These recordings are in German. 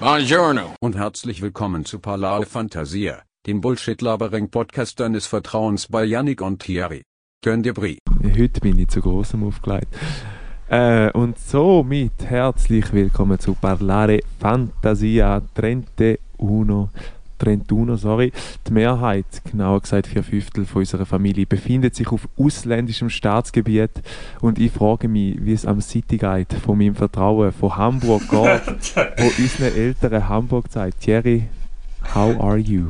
Buongiorno. Und herzlich willkommen zu Parlare Fantasia, dem Bullshit-Labering-Podcast deines Vertrauens bei Yannick und Thierry. Könnt ihr Brie? Heute bin ich zu großem aufgelegt. Äh, und somit herzlich willkommen zu Parlare Fantasia 31. 31, sorry. Die Mehrheit, genauer gesagt vier Fünftel von unserer Familie, befindet sich auf ausländischem Staatsgebiet und ich frage mich, wie es am City Guide von meinem Vertrauen von Hamburg geht, wo unseren Eltern Hamburg zeigt. Thierry, how are you?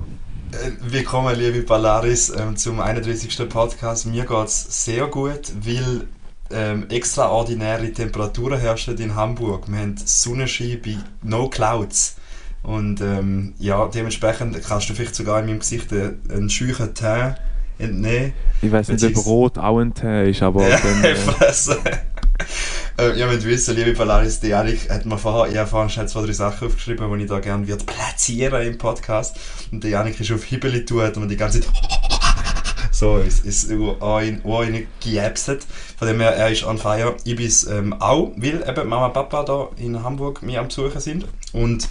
Äh, willkommen, liebe Ballaris, ähm, zum 31. Podcast. Mir geht es sehr gut, weil ähm, extraordinäre Temperaturen herrschen in Hamburg. Wir haben Sonnenschein bei No Clouds. Und ähm, ja, dementsprechend kannst du vielleicht sogar in meinem Gesicht einen scheuchen Tee entnehmen. Ich weiß nicht, ob Rot auch ein Tee ist, aber... Ja, dann, äh, äh, ja, mit wissen, liebe Polaris, die Janik hat mir vorher, ich habe vorhin schnell zwei, drei Sachen aufgeschrieben, die ich da gerne wird platzieren im Podcast. Und der Janik ist auf Hibeli tut und die ganze Zeit so ist, ist rein gejäpset. Von dem her, er ist on fire. Ich bin ähm, auch, weil eben Mama und Papa da in Hamburg mir am Besuchen sind. Und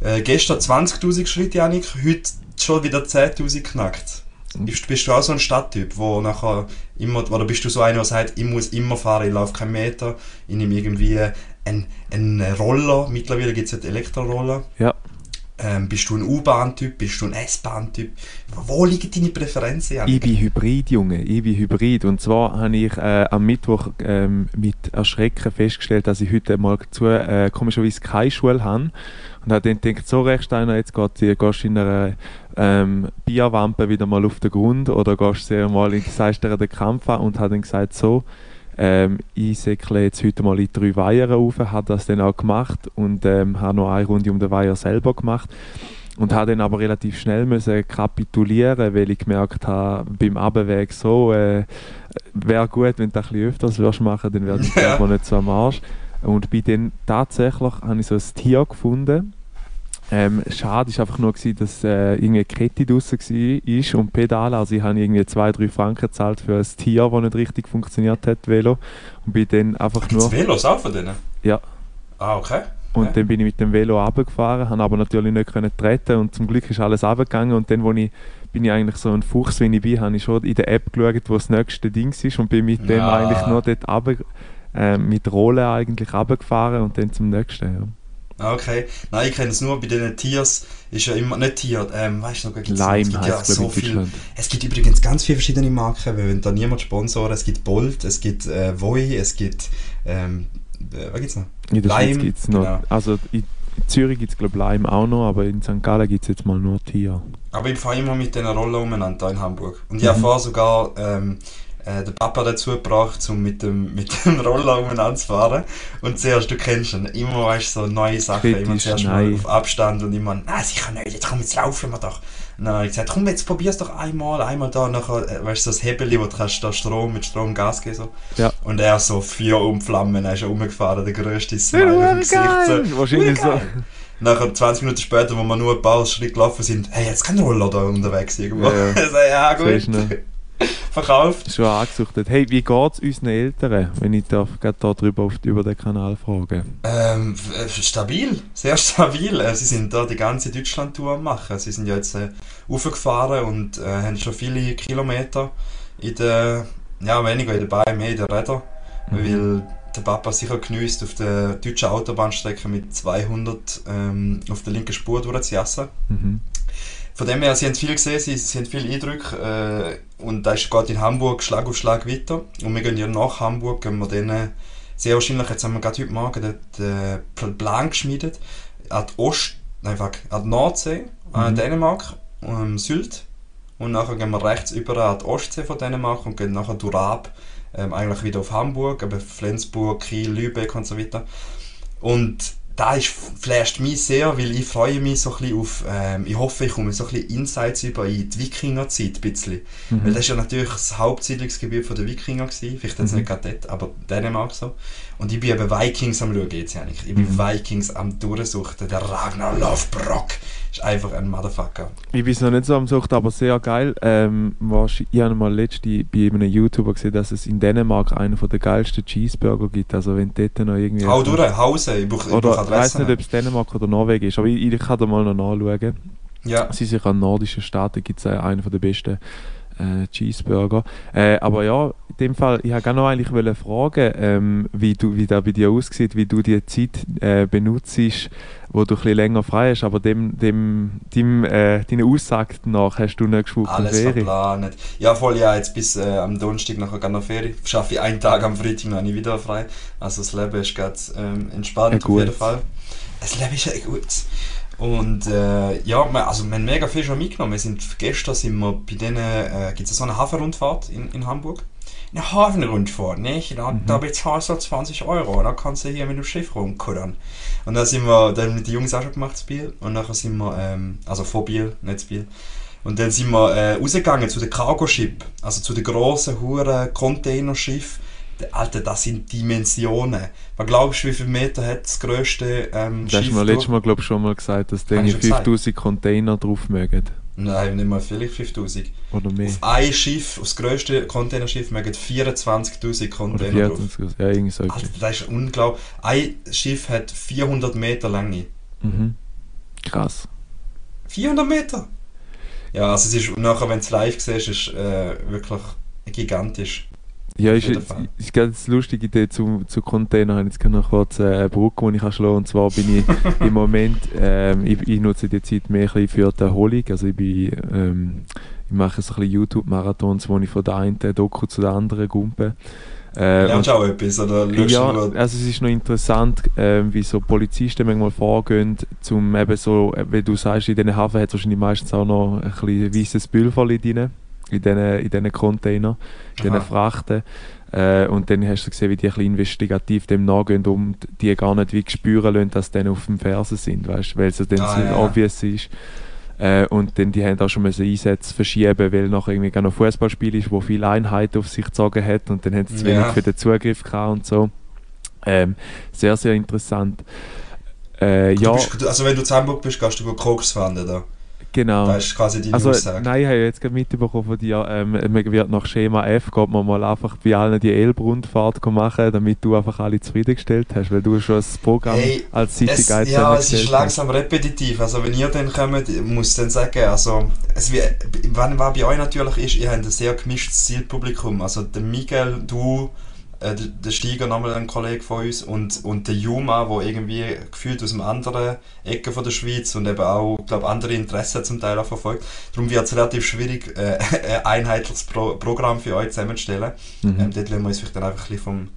äh, gestern 20'000 Schritte, Janik, heute schon wieder 10'000 knackt. Bist, bist du auch so ein Stadttyp, wo nachher immer, oder bist du so einer, der sagt, ich muss immer fahren, ich laufe keinen Meter, ich nehme irgendwie einen, einen Roller, mittlerweile gibt es ja Elektroroller. Ja. Ähm, bist du ein U-Bahn-Typ? Bist du ein S-Bahn-Typ? Wo liegen deine Präferenzen? Janik? Ich bin Hybrid, Junge. Ich bin Hybrid. Und zwar habe ich äh, am Mittwoch ähm, mit Erschrecken festgestellt, dass ich heute mal zu äh, komischerweise keine Schule habe. Und habe dann gedacht, so Rechsteiner, jetzt geht, gehst du in einer ähm, Bierwampe wieder mal auf den Grund oder gehst du mal in den Kampf an und habe dann gesagt, so, ähm, ich säckle jetzt heute mal in drei Weiher rauf, habe das dann auch gemacht und ähm, habe noch eine Runde um den Weiher selber gemacht und habe dann aber relativ schnell müssen kapitulieren, weil ich gemerkt habe, beim Abweg so, äh, wäre gut, wenn du das ein bisschen öfters würdest machen, dann wäre ich ja. nicht so am Arsch. Und bei dann tatsächlich habe ich so ein Tier gefunden. Ähm, schade war einfach nur, gewesen, dass äh, irgendeine Kette draussen war und Pedale. Also ich habe irgendwie 2-3 Franken gezahlt für ein Tier, das nicht richtig funktioniert hat, Velo. Und bin dann einfach nur... Das Velo ist auch von denen? Ja. Ah, okay. Und okay. dann bin ich mit dem Velo runtergefahren, habe aber natürlich nicht können treten und zum Glück ist alles runtergegangen und dann, wo ich bin ich eigentlich so ein Fuchs, wie ich bin, habe ich schon in der App geschaut, wo das nächste Ding ist und bin mit ja. dem eigentlich nur dort runter äh, mit Rollen eigentlich runtergefahren und dann zum nächsten. Ja. Ah, okay. Nein, ich kenne es nur bei den Tiers. Ist ja immer, nicht Tier, ähm, weißt du noch, gibt's Lime es gibt ja so viel. Es gibt übrigens ganz viele verschiedene Marken, weil wenn da niemand sponsoren, es gibt Bolt, es gibt äh, Voi, es gibt, ähm, äh, was gibt's noch? In der Lime, gibt es noch, genau. also in Zürich gibt es glaube ich Lime auch noch, aber in St. Gallen gibt es jetzt mal nur Tier. Aber ich fahre immer mit den Rollen umeinander in Hamburg. Und ich mhm. fahre sogar, ähm, äh, den Papa dazu gebracht, um mit dem, mit dem Roller umeinander zu fahren. Und zuerst, du kennst ihn, immer weißt so neue Sachen, Kritisch, immer zuerst nein. mal auf Abstand und immer, nein, sicher nicht, jetzt komm, jetzt laufen wir doch. Und dann habe ich gesagt, komm, jetzt probier's doch einmal, einmal da, nachher, äh, weißt du, so das Hebel, wo du kannst da Strom, mit Strom Gas geben, so. Ja. Und er so, Feuer und Flammen, er ist rumgefahren, der grösste Smile auf dem Gesicht. So, Wahrscheinlich so. Nachher 20 Minuten später, wo wir nur ein paar Schritte gelaufen sind, hey, jetzt kein Roller da unterwegs irgendwo. Ja, ja. so, ja gut verkauft. Schon angesuchtet. Hey, wie geht es unseren Eltern, wenn ich darf, da drüber auf, über den Kanal frage? Ähm, äh, stabil, sehr stabil. Äh, sie sind da die ganze Deutschland-Tour am machen. Sie sind ja jetzt äh, aufgefahren und äh, haben schon viele Kilometer in der, ja weniger in der Beine, mehr in den Rädern, mhm. weil der Papa sicher genüsst, auf der deutschen Autobahnstrecke mit 200 ähm, auf der linken Spur durchzujassen. Mhm. Von dem her, sie haben viel gesehen, sie, sie haben viel Eindrücke äh, und da geht in Hamburg Schlag auf Schlag weiter und wir gehen ja nach Hamburg, gehen wir dann sehr wahrscheinlich, jetzt haben wir gerade heute Morgen den, den Plan geschmiedet, an die Ost, einfach an die Nordsee, an mhm. Dänemark, um Sylt und nachher gehen wir rechts über an die Ostsee von Dänemark und gehen nachher durch Raab, ähm, eigentlich wieder auf Hamburg, aber Flensburg, Kiel, Lübeck und so weiter. Und da ist, flasht mich sehr, weil ich freue mich so ein bisschen auf, ähm, ich hoffe, ich komme so ein bisschen Insights über in die Wikingerzeit ein bisschen. Mhm. Weil das ist ja natürlich das Hauptsiedlungsgebiet der Wikinger gewesen, vielleicht jetzt mhm. nicht gerade dort, aber Dänemark so. Und ich bin eben Vikings am schauen jetzt eigentlich. Ich bin mhm. Vikings am durchsuchen, der Ragnar Lothbrok ist einfach ein Motherfucker. Ich bin noch nicht so am Sucht, aber sehr geil. Ähm, ich habe mal letzte bei einem YouTuber gesehen, dass es in Dänemark einen der geilsten Cheeseburger gibt. Also wenn dort noch irgendwie... Hau durch, Hause. Ich brauche brauch ich weiß Adressen. nicht, ob es Dänemark oder Norwegen ist, aber ich, ich kann da mal noch nachschauen. Ja, Sie sich an nordischen Staaten gibt es einen der besten äh, Cheeseburger. Äh, aber ja, in dem Fall, ich wollte noch eigentlich wollen fragen, ähm, wie, du, wie das bei dir aussieht, wie du die Zeit äh, benutzt, wo du ein bisschen länger frei hast, aber dem, dem, dem, äh, deiner Aussage nach hast du nächste Woche alles Ferien. verplant. Ja, voll, ja, jetzt bis äh, am Donnerstag nachher gerne noch Ferien. Schaffe ich einen Tag am Freitag noch nicht wieder frei. Also das Leben ist gerade ähm, entspannt Ja, auf jeden Fall. Das Leben ist echt gut. Und äh, ja, also wir haben mega viel schon mitgenommen. Wir sind, gestern sind wir bei denen, äh, gibt es so eine Hafenrundfahrt in, in Hamburg. Eine Hafenrundfahrt, nicht? Da, Mhm. da bezahlst du 20 Euro, da kannst du hier mit dem Schiff rumkuddern. Und dann sind wir, dann mit den Jungs auch schon gemacht, das Biel. Und nachher sind wir, ähm, also vor Biel, nicht das Biel. Und dann sind wir äh, rausgegangen zu den Cargo-Ship, also zu den grossen, huren Containerschiff. Alter, das sind Dimensionen. Was glaubst du, wie viele Meter hat das grösste ähm, Das hast Schiff? du mir letztes Mal, glaube ich, schon mal gesagt, dass die ich schon gesagt? 5000 Container drauf mögen. Nein, nicht mal vielleicht 5000. Oder mehr. Auf ein Schiff, auf das grösste Containerschiff, mögen 24.000 Oder Container drauf. 24, ja, irgendwie so. Alter, das ist unglaublich. Ein Schiff hat 400 Meter Länge. Mhm. Krass. 400 Meter? Ja, also es ist, nachher, wenn du es live siehst, ist äh, wirklich gigantisch. Ja, ist, ist, ist ganz lustige Idee zu, zu Container. Ich jetzt noch kurz äh, eine Brücke, die ich kann schlagen Und zwar bin ich im Moment, ähm, ich, ich nutze die Zeit mehr für die Erholung. Also ich bin, ähm, ich mache so ein bisschen YouTube-Marathons, wo ich von der einen Doku zu der anderen gumpe. Äh, Lernst du auch etwas? Oder ja, also es ist noch interessant, ähm, wie so Polizisten manchmal vorgehen, zum eben so, äh, wie du sagst, in diesen Hafen hat es wahrscheinlich meistens auch noch ein bisschen weißes Pulver drin, in diesen, in diesen Containern, in diesen. Frachten. Äh, und dann hast du gesehen, wie die ein bisschen investigativ dem nachgehen und die gar nicht wie spüren lassen, dass sie dann auf dem Fersen sind, weißt weil es dann Ah, so ja, obvious ist. Äh, und dann die haben auch schon müssen Einsätze verschieben, weil nachher irgendwie noch Fußballspiel ist, wo viele Einheiten auf sich gezogen hat und dann haben sie zu wenig Ja. für den Zugriff gehabt und so. Ähm, sehr, sehr interessant. Äh, ja, bist, also wenn du Hamburg bist, gehst du go Koks fahren, da. Genau. Das ist quasi deine Also, Aussage. nein, ich habe jetzt gerade mitbekommen von dir, ähm, man wird nach Schema F, geht man mal einfach bei allen die Elbrundfahrt machen, damit du einfach alle zufriedengestellt hast, weil du schon das Programm Hey, als City Guide ja, es ist zusammengestellt hast. langsam repetitiv. Also wenn ihr dann kommt, ich muss dann sagen, also es wie, was bei euch natürlich ist, ihr habt ein sehr gemischtes Zielpublikum. Also der Miguel, du, äh, der- der Steiger, nochmal ein Kollege von uns und, und der Juma, der irgendwie gefühlt aus einem anderen Ecke von der Schweiz und eben auch, glaube andere Interessen zum Teil auch verfolgt. Darum wird es relativ schwierig, äh, ein einheitliches Pro Programm für euch zusammenzustellen. Mhm. Ähm, dort lassen wir uns vielleicht dann einfach ein bisschen vom,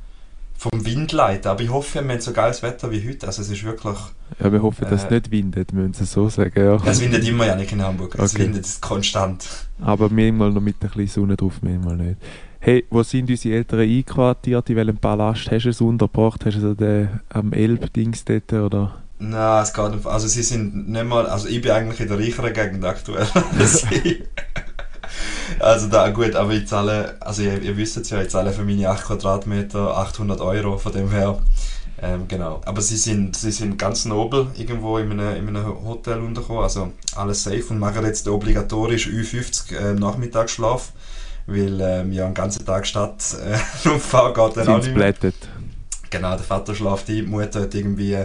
vom Wind leiten. Aber ich hoffe, wir haben so geiles Wetter wie heute. Also es ist wirklich... Ja, wir hoffen, dass es Äh, nicht windet, müssen sie so sagen. Ja. Es windet immer ja nicht in Hamburg. Es Okay. windet konstant. Aber manchmal noch mit ein bisschen Sonne drauf, manchmal nicht. Hey, wo sind unsere Eltern einquartiert? In welchem Palast hast du es untergebracht? Hast du es den, am Elb-Dings dort? Oder? Nein, es geht nicht. Also sie sind nicht mal... Also ich bin eigentlich in der reicheren Gegend aktuell. also da, gut, aber ich zahle... Also ihr, ihr wisst es ja, ich zahle für meine 8 Quadratmeter 800 Euro. Von dem her... Ähm, genau. Aber sie sind, sie sind ganz nobel irgendwo in einem, in einem Hotel untergekommen. Also alles safe und machen jetzt den obligatorischen Ü50 äh, Nachmittagsschlaf. Weil ähm, ja, den ganzen Tag Stadt äh, rumfahren geht dann auch Sind nicht mehr. Genau, der Vater schläft ein, die Mutter hat irgendwie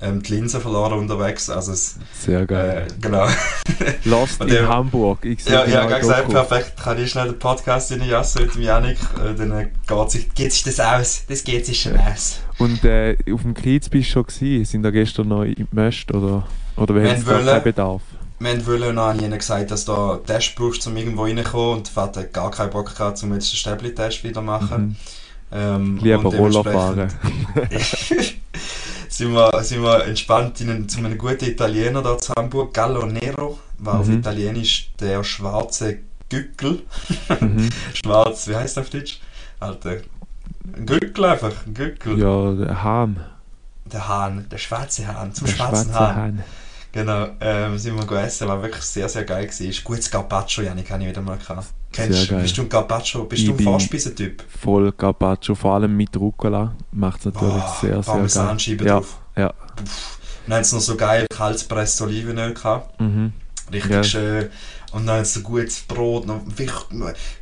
ähm, die Linse verloren unterwegs. Also es, Sehr geil. äh, genau. Lost in der- Hamburg. Ich Ja, ja, gerade gesagt, perfekt. Kann ich schnell den Podcast reinjassen mit dem Janik? Äh, dann äh, geht sich, geht sich das aus. Das geht sich schon aus. Und äh, auf dem Kiez bist du schon gewesen? Sind da gestern noch im Möst oder, oder Wir haben keinen Bedarf? Wir haben wollen, habe ich ihnen gesagt, dass du einen Test brauchst, um irgendwo reinzukommen. Und der Vater hat gar keinen Bock gehabt, um jetzt den Stäbli-Test wieder zu machen. Mhm. Ähm, Lieber Roller fahren. sind, wir, sind wir entspannt in einen, zu einem guten Italiener da zu Hamburg, Gallo Nero, war auf Mhm. Italienisch der schwarze Gückel. mhm. Schwarz, wie heißt das auf Deutsch? Alter, ein Gückel einfach, ein Gückel. Ja, der Hahn. Der Hahn, der schwarze Hahn, zum Der schwarzen schwarze Hahn. Hahn. Genau, ähm, sind wir gegessen, war wirklich sehr, sehr geil gewesen. Ist gutes Carpaccio, Janik, habe ich wieder mal gehabt. Kennst du, geil. bist du ein Carpaccio, bist Ich du ein Vorspeisentyp? Voll Carpaccio, vor allem mit Rucola. Macht es natürlich Boah, sehr, sehr geil. Ja, drauf. ja. Pff. Dann haben sie noch so geil kaltgepresstes Olivenöl gehabt. Mhm. Richtig Ja. schön. Und dann so gutes Brot. Noch, wie,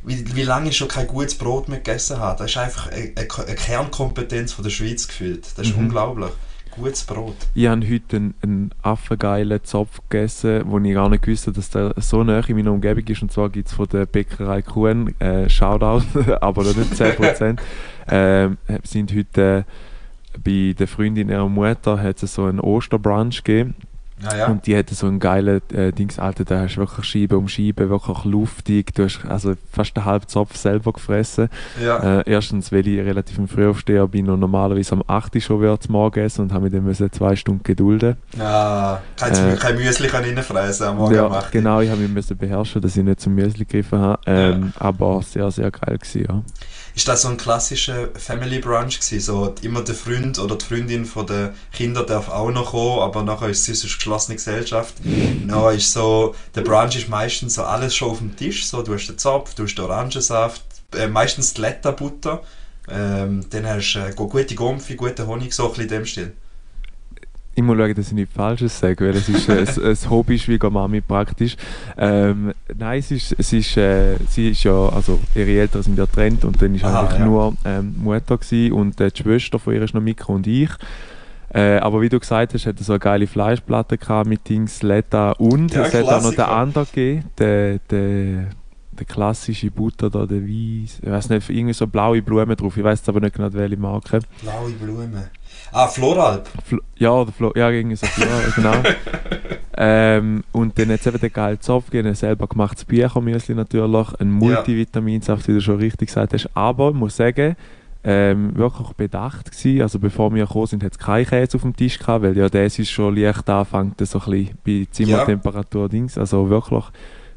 wie, wie lange ich schon kein gutes Brot mehr gegessen habe. Das ist einfach eine, eine eine Kernkompetenz von der Schweiz gefühlt. Das ist Mhm. unglaublich. Gutes Brot. Ich habe heute einen, einen affengeilen Zopf gegessen, wo ich gar nicht wusste, dass der so nah in meiner Umgebung ist. Und zwar gibt es von der Bäckerei Kuhn, äh, Shoutout, aber nicht 10%. ähm, sind heute äh, bei der Freundin ihrer Mutter hat es so einen Osterbrunch gegeben. Ja, ja. Und die hatten so einen geilen äh, Dings, Alter, da hast du wirklich Scheibe um Scheibe, wirklich luftig. Du hast also fast einen halben Zopf selber gefressen. ja. Äh, erstens, weil ich relativ ein Frühaufsteher bin und normalerweise am 8 Uhr schon wieder zum Morgen essen und habe mich dann müssen zwei Stunden gedulden. ja. Kein, Äh, kein Müsli kann reinfressen am Morgen ja, 8 Uhr. genau, ich habe mich müssen beherrschen, dass ich nicht zum Müsli gegriffen habe. Ähm, Aber sehr, sehr geil gewesen, ja. Ist das so ein klassischer Family Brunch gewesen? So immer der Freund oder die Freundin von den Kindern darf auch noch kommen, aber nachher ist es sonst geschlossene Gesellschaft. No, ist so, der Brunch ist meistens so alles schon auf dem Tisch. So, du hast den Zopf, du hast den Orangensaft, äh, meistens die Letta-Butter. Ähm, dann hast du äh, gute Gumpfi, guten Honig, so ein bisschen in dem Stil. Ich muss schauen, dass ich nichts Falsches sage, weil es ist äh, ein, ein Hobby-Schwiegermami praktisch. Ähm, nein, es ist, es ist, äh, sie ist ja, also ihre Eltern sind ja getrennt und dann ist Aha, eigentlich ja. nur ähm, Mutter gewesen und äh, die Schwester von ihr ist noch Mikro und ich. Äh, aber wie du gesagt hast, hat er so eine geile Fleischplatte gehabt mit Dings, Letta und Ja, es hat auch noch den anderen gegeben, der, der, der klassische Butter da, der Weiss, ich weiß nicht, irgendwie so blaue Blumen drauf, ich weiß jetzt aber nicht genau welche Marke. Blaue Blumen. Ah, Floralp. Flo ja, oder Flo ja, irgendwie so Flora, genau. ähm, und dann es eben den geilen Zopf ein selber gemachtes Büchermüsli natürlich, ein Multivitaminsaft, wie du schon richtig gesagt hast. Aber ich muss sagen, ähm, wirklich bedacht gewesen. Also bevor wir gekommen sind, hat es keinen Käse auf dem Tisch gehabt, weil ja das ist schon leicht anfängt, so ein bisschen bei Zimmertemperatur Dings. Also wirklich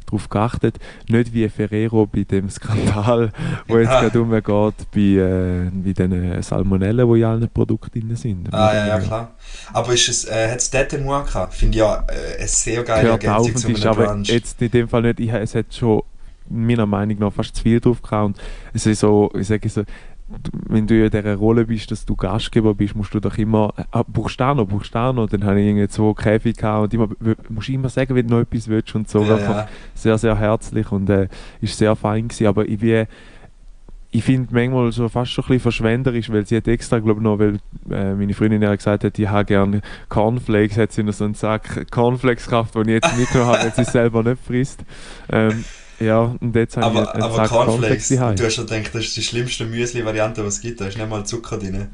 darauf geachtet. Nicht wie Ferrero bei dem Skandal, wo jetzt Ah. gerade umgeht, bei, äh, bei den Salmonellen, die in allen Produkten drin sind. Ah, ja, ja, klar. Aber ist es, äh, hat es Tete Moor gehabt? Finde ich ja äh, eine sehr geile auf Ergänzung den zu einem aber Brunch. jetzt in dem Fall nicht. Ich, es hat schon meiner Meinung nach fast zu viel drauf gehabt. Und es ist so, ich sage so, wenn du in dieser Rolle bist, dass du Gastgeber bist, musst du doch immer, ah, brauchst du auch noch, brauchst du auch noch. Dann habe ich irgendwie zwei Käfige gehabt und immer, musst immer sagen, wenn du noch etwas willst und so. ja, ja. sehr, sehr herzlich und äh, ist sehr fein gewesen. Aber ich wie, ich finde manchmal so fast schon ein bisschen verschwenderisch, weil sie hat extra, glaube ich, noch, weil äh, meine Freundin ja gesagt hat, ich habe gerne Cornflakes, hat sie noch so einen Sack Cornflakes gekauft, den ich jetzt nicht habe, weil sie es selber nicht frisst. Ähm, ja, und jetzt habe ich Aber, einen aber Cornflakes, du hast ja gedacht, das ist die schlimmste Müsli-Variante, die es gibt. Da ist nicht mal Zucker drin.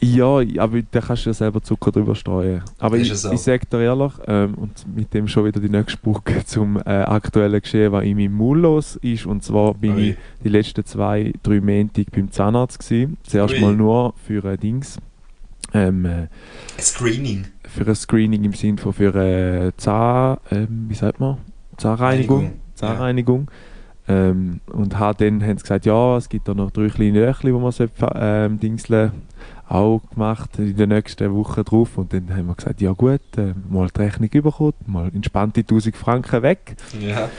Ja, aber da kannst du ja selber Zucker drüber streuen. Aber Ist ich, ich sage dir ehrlich, ähm, und mit dem schon wieder die nächste Brücke zum äh, aktuellen Geschehen, was in meinem Mund los ist. Und zwar bin Ui. ich die letzten zwei, drei Monate beim Zahnarzt gewesen. Zuerst Ui. mal nur für ein Dings. Ähm, äh, Ein Screening. für ein Screening im Sinne von für eine Zahn, ähm, wie sagt man? Zahnreinigung. Reinigung, Zahnreinigung. Ähm, und hat dann haben sie gesagt, ja, es gibt da noch drei kleine Löchli, die man sollte, ähm, dingseln auch gemacht in den nächsten Wochen drauf. Und dann haben wir gesagt, ja gut, äh, mal die Rechnung bekommen, mal entspannte 1000 Franken weg. Ja.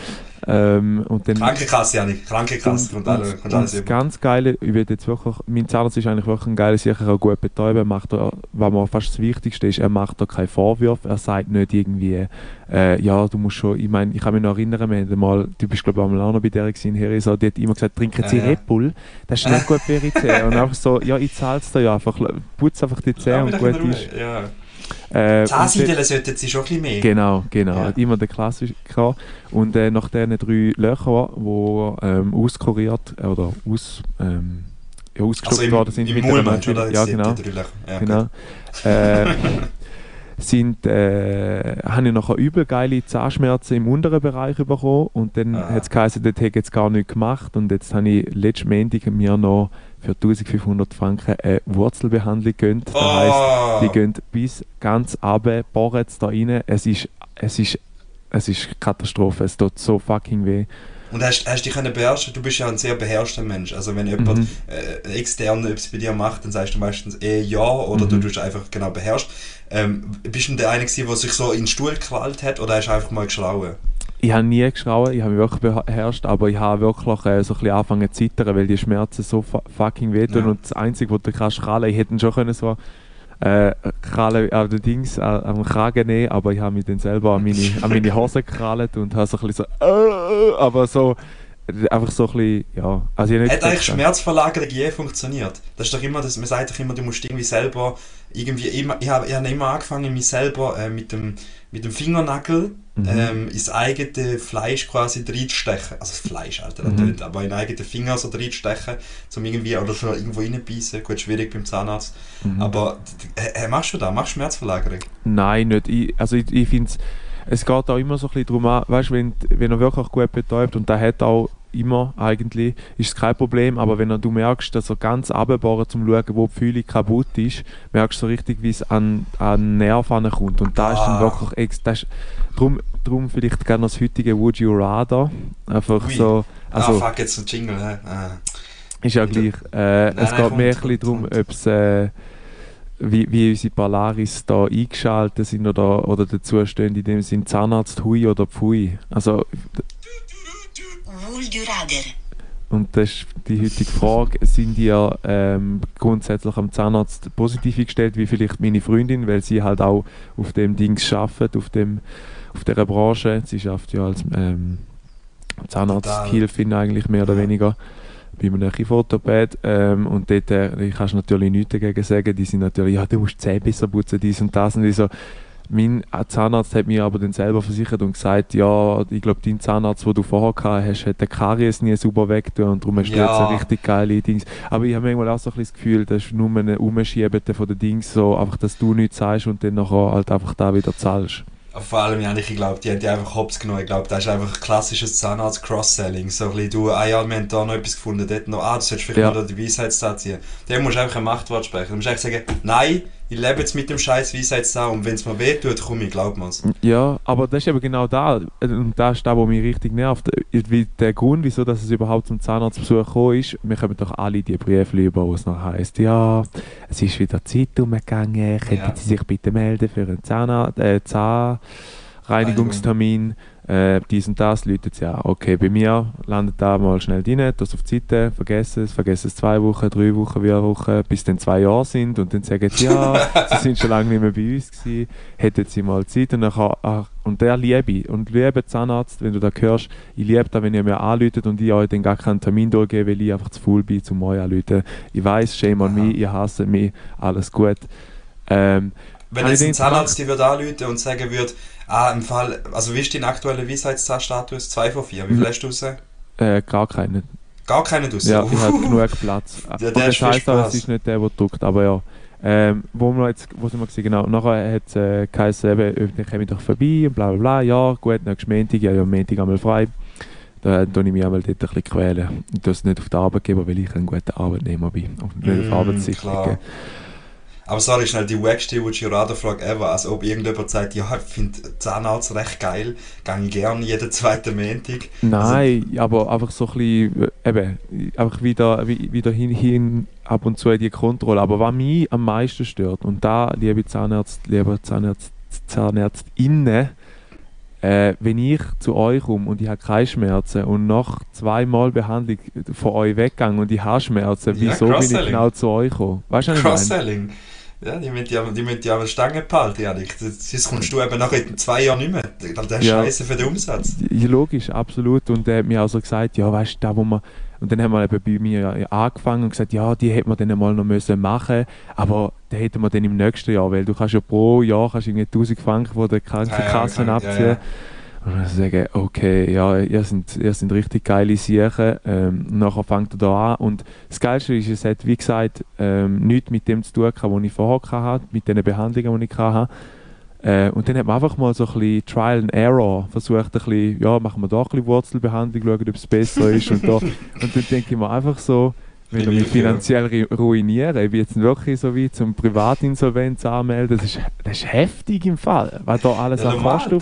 Ähm, und dann Krankenkasse, Janik. Krankenkasse. Alle, kommt und alles das ganz Geile, ich will jetzt wirklich, mein Zahnarzt ist eigentlich wirklich ein geiler, sicher auch gut betäuben, er macht da, was mir fast das Wichtigste ist, er macht da keine Vorwürfe, er sagt nicht irgendwie, äh, ja, du musst schon, ich meine, ich kann mich noch erinnern, wir haben mal, du bist glaube ich auch noch bei der gewesen, in Herisau, die hat immer gesagt, trinken Sie Ja, ja. Red Bull, das ist nicht gut für Ihre Zähne. Und einfach so, ja, ich zahle es dir ja einfach, putz einfach die Zähne Ja, und gut ist. Ja. Äh, Zahnsiedeln sollten sie schon ein bisschen mehr. Genau, genau. Ja. Hat immer der Klassiker. Und äh, nach diesen drei Löchern, die ähm, auskuriert äh, oder aus, ähm, ja, also ausgeschluckt im, worden sind. im mit du, oder? Ja, die- genau. die drei Löcher. Ja, genau. äh, sind, äh, habe ich nachher übel geile Zahnschmerzen im unteren Bereich bekommen und dann Ah. hat es geheißen, dort hätte ich jetzt gar nichts gemacht und jetzt habe ich letzten Montag mir noch für 1500 Franken eine Wurzelbehandlung gegönnt. Das heisst, Oh. die gehen bis ganz runter, bohren jetzt da rein. Es ist, es ist, es ist Katastrophe. Es tut so fucking weh. Und hast, hast dich können beherrschen? Du bist ja ein sehr beherrschter Mensch. Also wenn jemand Mhm. äh, extern etwas bei dir macht, dann sagst du meistens eh ja oder du Mhm. tust einfach genau beherrscht. Ähm, bist du der eine der sich so in den Stuhl gekrallt hat oder hast du einfach mal geschlauen? Ich habe nie geschrauen, ich habe mich wirklich beherrscht, aber ich habe wirklich äh, so ein bisschen angefangen zu zittern, weil die Schmerzen so fu fucking wehtun. Ja. Und das Einzige, was du kannst krallen, ich hätte ihn schon können so äh, krallen an den Dings, an, am Kragen nehmen, aber ich habe mich dann selber an meine, an meine Hose gekrallt und habe so ein bisschen so, äh, aber so, äh, einfach so ein bisschen, ja. Also ich nicht Hat eigentlich Schmerzverlagerung je funktioniert? Das ist doch immer, das, man sagt doch immer, du musst irgendwie selber irgendwie immer, ich habe ich hab immer angefangen, mich selber äh, mit, dem, mit dem Fingernagel Mhm. ähm, ins eigene Fleisch quasi reinzustechen. Also das Fleisch, Alter, Mhm. tönt, aber in eigene Finger so reinzustechen, zum irgendwie, oder so irgendwo reinbeißen. Gut, schwierig beim Zahnarzt. Mhm. Aber äh, machst du das? Machst du Schmerzverlagerung? Nein, nicht. Ich, also ich, ich finde es geht auch immer so ein bisschen darum an, weißt, wenn, wenn er wirklich gut betäubt und der hat auch immer eigentlich, ist es kein Problem, aber wenn du merkst, dass er ganz runterbohrt zum schauen, wo die Fühlung kaputt ist, merkst du so richtig, wie es an, an Nerv kommt und da ist dann Ah. wirklich, das ist, drum, drum vielleicht gerne das heutige Would You Rather, einfach Ui. so, also ah, fuck, jetzt ein Jingle, hä? Ah. ist ja gleich, äh, es nein, geht kommt, mehr ein kommt, bisschen darum, ob es äh, wie, wie unsere Polaris da eingeschaltet sind oder, oder dazu stehen, in dem Sinn Zahnarzt Hui oder Pfui. Also, Would you rather? Und das ist die heutige Frage, sind ihr ähm, grundsätzlich am Zahnarzt positiv eingestellt, wie vielleicht meine Freundin, weil sie halt auch auf dem Dings arbeitet, auf, dem, auf dieser Branche. Sie arbeitet ja als ähm, Zahnarzthilfin eigentlich mehr oder Ja. weniger bei einem Kieferorthopäd ähm, und dort äh, kannst natürlich nichts dagegen sagen, die sind natürlich, ja du musst die Zähne besser putzen, dies und das. Und ich so, mein Zahnarzt hat mir aber dann selber versichert und gesagt, ja, ich glaube, dein Zahnarzt, den du vorher gehabt hast, hat den Karies nie sauber weggetan und darum hast du Ja. jetzt eine richtig geile Dings. Aber ich habe manchmal auch so ein bisschen das Gefühl, das ist nur ein Umschieben von den Dings, so einfach, dass du nichts sagst und dann nachher halt einfach da wieder zahlst. Vor allem, ich glaube, die haben die einfach hops genommen. Ich glaube, das ist einfach klassisches Zahnarzt-Cross-Selling. So ein bisschen, du, ah ja, wir haben da noch etwas gefunden, dort noch, ah, du solltest vielleicht Ja. mal die Weisheitszahn ziehen. Dem musst du einfach ein Machtwort sprechen. Du musst einfach sagen, nein, ich lebe jetzt mit dem scheiß Weisheitszahn und wenn es mir weh tut, komm ich, glaub mir's. Ja, aber das ist eben genau da. Und das ist das, was mich richtig nervt. Der Grund, wieso dass es überhaupt zum Zahnarztbesuch gekommen ist, wir kommen doch alle die Briefe über, wo es noch heisst, ja, es ist wieder Zeit umgegangen, könnten Ja. Sie sich bitte melden für einen Zahnarzt, äh, Zahnreinigungstermin, äh, dies und das, läutet sie an. Okay, bei mir landet da mal schnell rein, das auf die Seite, vergessen es, vergessen es zwei Wochen, drei Wochen, vier Wochen, bis dann zwei Jahre sind und dann sagen sie, ja, sie sind schon lange nicht mehr bei uns gewesen, hätten sie mal Zeit und dann kann, ach, und der liebe ich. Und liebe Zahnarzt, wenn du da hörst, ich liebe das, wenn ihr mir anruft und ich euch dann gar keinen Termin durchgebe, weil ich einfach zu faul bin, zum euch anrufen. Ich weiß, shame on Aha. me, ihr hasst mich, alles gut. Ähm, Wenn jetzt ich ein Zahnarzt dir würde anrufen und sagen würde, ah, im Fall, also wie ist dein aktueller Weisheitszahnstatus? 2 von 4, wie viel Mhm. hast du raus? äh, gar keinen. Gar keinen raus? Ja, ich habe genug Platz. Ja, der das ist viel auch, Spaß. es ist nicht der, der drückt, aber ja. Ähm, wo wir jetzt, wo sind wir gewesen? Genau, nachher hat es äh, geheißen, eben, dann komme ich doch vorbei und bla bla bla, ja gut, nächsten Montag, ja, ja, Montag einmal frei. Da tue ich mich einmal dort ein bisschen quälen. Und das nicht auf den Arbeitgeber, weil ich ein guter Arbeitnehmer bin und nicht Mm, auf Arbeitssicherung. Aber sorry, schnell die wackste Would You Rather Frage ever. Also ob irgendjemand sagt, ja, ich finde Zahnarzt recht geil, gehe ich gerne jeden zweiten Montag. Nein, aber einfach so ein bisschen, äh, eben, einfach wieder, wie- wieder hin, hin ab und zu in die Kontrolle. Aber was mich am meisten stört, und da, liebe Zahnärzte, liebe Zahnärzt, ZahnärztInnen, äh, wenn ich zu euch komme und ich habe keine Schmerzen und nach zweimal Behandlung von euch weggegangen und ich habe Schmerzen, Ja, wieso bin ich genau zu euch gekommen? Weißt du, was ich meine? Ja, die müssen die, die, müssen an der Stange behalten, Janik. Sonst kommst du eben nach zwei Jahren nicht mehr. Das ist Ja. scheiße für den Umsatz. Ja, logisch, absolut. Und er hat mir auch so gesagt, ja, weißt du, da wo man. Und dann haben wir eben bei mir ja angefangen und gesagt, ja, die hätte man dann mal noch müssen machen aber die hätten wir dann im nächsten Jahr, weil du kannst ja pro Jahr kannst irgendwie 1000 Franken von der Krankenkasse Ja, ja, abziehen. ja. Und dann sagen, okay, ja, ihr sind, ihr sind richtig geile Siechen. Ähm, und nachher fängt er da an. Und das Geilste ist, es hat, wie gesagt, ähm, nichts mit dem zu tun gehabt, was ich vorher hatte, mit den Behandlungen, die ich hatte. Äh, und dann hat man einfach mal so ein bisschen Trial and Error versucht, ein bisschen, ja, machen wir da ein bisschen Wurzelbehandlung, schauen, ob es besser ist. und, da. und dann denke ich mir einfach so, mich will, ja. finanziell ru- ruiniere, ich bin jetzt wirklich so wie zum Privatinsolvenz anmelden, das ist, das ist heftig im Fall, weil da alles Ja, an Kosten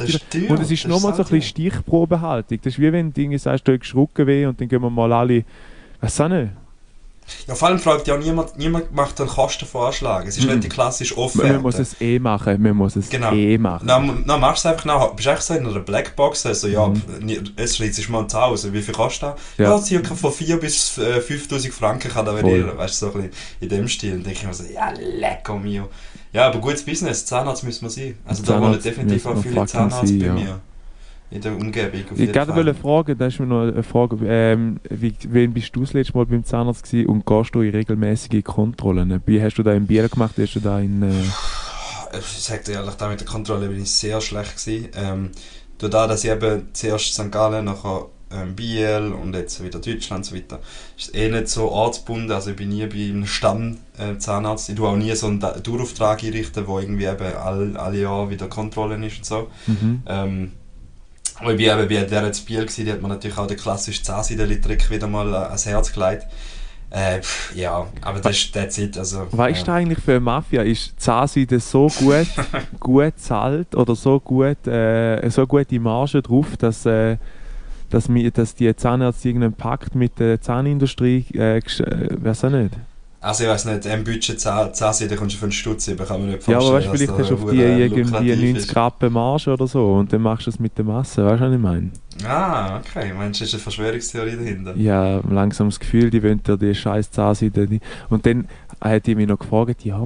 Und es ist nochmal so ein bisschen Stichprobehaltung. Das ist wie wenn du sagst, du hast Rückenweh und dann gehen wir mal alle, du auch nicht? Ja, vor allem fragt ja niemand, niemand macht einen Kostenvorschlag. Es ist Mhm. nicht die klassische Offerte. man muss es eh machen, man muss es Genau. eh machen. Dann, dann machst du es einfach nach. Bist du echt so in einer Blackbox, also ja, Mhm. jetzt schreibst du mal Zahl raus. Wie viel kostet das? Ja. Ja, circa von 4 bis äh, 5000 Franken kann da Voll. variieren. Weißt du, so ein bisschen in dem Stil. Dann denke ich mir so, ja, lecko mio. Ja, aber gutes Business, Zahnarzt müssen wir sein. Also da wollen Zahnarzt definitiv auch viele Zahnarzt sein, bei ja. mir. In der Umgebung. Ich Fall. wollte fragen, da ist mir noch eine Frage, ähm, wie, wann bist du das letzte Mal beim Zahnarzt gewesen und gehst du in regelmäßige Kontrollen? Wie hast du da in Biel gemacht, hast du da in... Äh, Ich sage dir ehrlich, da mit der Kontrolle bin ich sehr schlecht gewesen. Ähm, durch das, dass ich eben zuerst St. Gallen, nachher ähm, Biel und jetzt wieder Deutschland und so weiter, ist eh nicht so ortsgebunden. Also ich bin nie bei einem Stamm äh. Ich tue auch nie so einen Da- Dauerauftrag einrichten, wo irgendwie eben all, alle Jahre wieder Kontrollen ist und so. mhm. Ähm, aber ich eben bei der jetzt Biel gewesen, die hat mir natürlich auch den klassischen Zahnseideli-Trick wieder mal äh, ans Herz gelegt. Äh, pff, ja, aber das ist that's it. Also, Was ist ja. da eigentlich für eine Mafia? Ist Zahnseide so gut, gut zahlt oder so gut, äh, so gute Marge drauf, dass, äh, dass, dass die Zahnärzte irgendeinen Pakt mit der Zahnindustrie, äh, äh, weiß auch nicht. Also ich weiß nicht, ein Budget Zahn- Zahnseide kommst du für einen Stutz über, kann man nicht Ja, aber vorstellen, weißt, vielleicht hast du auf die irgendwie lukrativ 90 ist. Rappen Marge oder so und dann machst du es mit der Masse, weißt du, was ich meine? Ah, okay. Meinst du, ist eine Verschwörungstheorie dahinter? Ja, langsam das Gefühl, die wollen dir die scheiß Zahnseide. Und dann hat die mich noch gefragt, ja,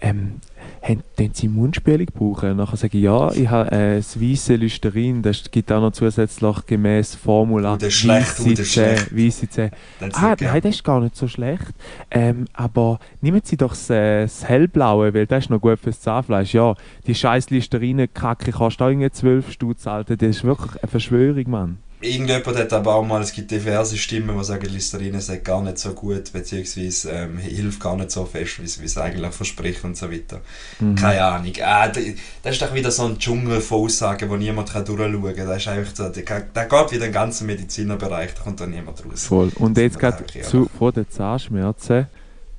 ähm, haben denn Sie Mundspülung gebrauchen? Und nachher sage ich, ja, ich habe äh, das weiße Listerin, das gibt auch noch zusätzlich gemäß Formula das ist schlecht, Zähne, schlecht. weisse Zähne. Dann Ah, ich, nein, das ist gar nicht so schlecht. Ähm, aber nehmen Sie doch das, äh, das hellblaue, weil das ist noch gut fürs Zahnfleisch. Ja, die scheiß Listerine-Kacke kostet auch irgendwie 12 Stutz, Alter. Das ist wirklich eine Verschwörung, Mann. Irgendjemand hat aber auch mal, es gibt diverse Stimmen, die sagen, Listerine sei gar nicht so gut, beziehungsweise ähm, hilft gar nicht so fest, wie es- eigentlich verspricht und so weiter. Mhm. Keine Ahnung. Ah, das ist doch wieder so ein Dschungel von Aussagen, wo niemand kann durchschauen kann. Das ist einfach so, der, der geht wieder den ganzen Medizinerbereich, da kommt da niemand raus. Voll. Und jetzt Das gerade von den Zahnschmerzen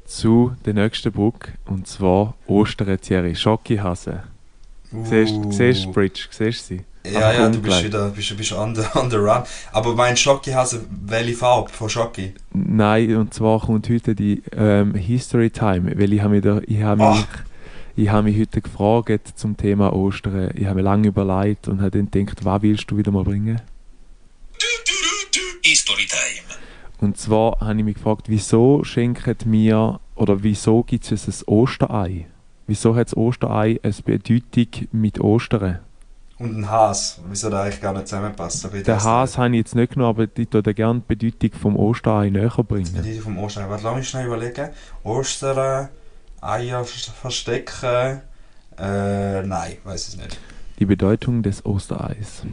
zu der nächsten Brücke, und zwar Ostern, Thierry. Schocki-Hase. Siehst Uh. siehst du Bridge? Siehst du sie? Ja, ja, du bist wieder bist, bist on, the, on the run. Aber mein Schocki hat welche Farbe von Schocki? Nein, und zwar kommt heute die ähm, History Time, weil ich habe mich, da, ich habe Ah. mich, ich habe mich heute gefragt zum Thema Ostern. Ich habe mir lange überlegt und habe dann gedacht, was willst du wieder mal bringen? History Time. Und zwar habe ich mich gefragt, wieso schenken mir oder wieso gibt es ein Osterei? Wieso hat das Osterei eine Bedeutung mit Ostern? Und ein Has. Wieso da eigentlich gar nicht ich Den das Has habe ich jetzt nicht genommen, aber ich würde gerne die Bedeutung vom Osterei näher bringen. Die vom Ostern. Warte, lass mich schnell überlegen. Ostern, Eier vers- verstecken. Äh, nein, weiß es nicht. Die Bedeutung des Ostereis.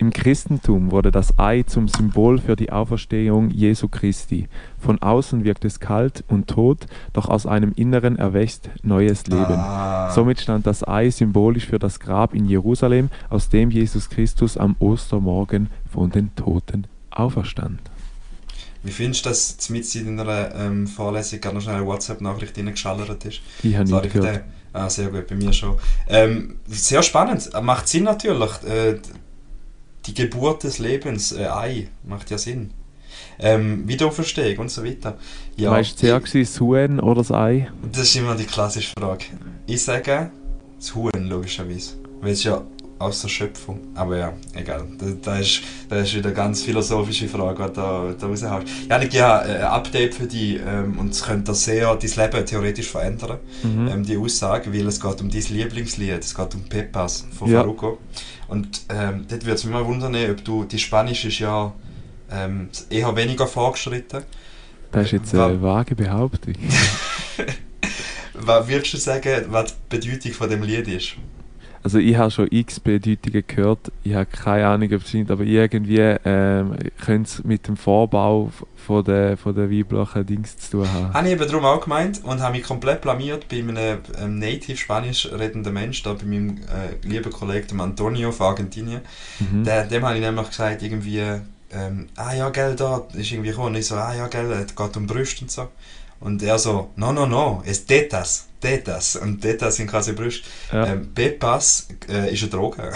Im Christentum wurde das Ei zum Symbol für die Auferstehung Jesu Christi. Von außen wirkt es kalt und tot, doch aus einem Inneren erwächst neues Leben. Ah, Somit stand das Ei symbolisch für das Grab in Jerusalem, aus dem Jesus Christus am Ostermorgen von den Toten auferstand. wie findest du, dass mit in einer ähm, Vorlesung gerade noch schnell eine WhatsApp-Nachricht reingeschallert ist? Die habe ich Sorry gehört. Ah, sehr gut, bei mir schon. Ähm, sehr spannend. Macht Sinn natürlich. Äh, die Geburt des Lebens, äh, Ei, macht ja Sinn. Ähm, Wiederauferstehung und so weiter. Ja, Weißt du, zuerst das Huhn oder das Ei? das ist immer die klassische Frage. Ich sage das Huhn, logischerweise. Weil es ja aus der Schöpfung. Aber ja, egal. Da, da, ist, da ist wieder eine ganz philosophische Frage, die du da, da raushaust. Janik, ich habe ein Update für dich ähm, und es könnte sehr dein Leben theoretisch verändern Mhm. ähm, die Aussage, weil es geht um dein Lieblingslied, es geht um Pepas von Ja. Farruko. Und ähm, dort würde es mich mal wundern, ob du, die Spanisch ist ja ähm, eher weniger fortgeschritten. Das ist jetzt eine vage Behauptung. Was würdest du sagen, was die Bedeutung von dem Lied ist? Also ich habe schon x Bedeutungen gehört. Ich habe keine Ahnung, ob es stimmt, aber irgendwie ähm, könnte es mit dem Vorbau von der, von der weiblichen Dings zu tun haben. Habe ich eben darum auch gemeint und habe mich komplett blamiert bei einem ähm, native Spanisch redenden Mensch, da bei meinem äh, lieben Kollegen dem Antonio von Argentinien. Mhm. Der, dem habe ich nämlich gesagt, irgendwie, ähm, ah ja, gell, da ist irgendwie gekommen. Und ich so, ah ja, gell, es geht um Brüste und so. Und er so, no, no, no, es tetas, tetas. Und tetas sind quasi Brüste. Ja. Ähm, Pepas äh, ist eine Droge.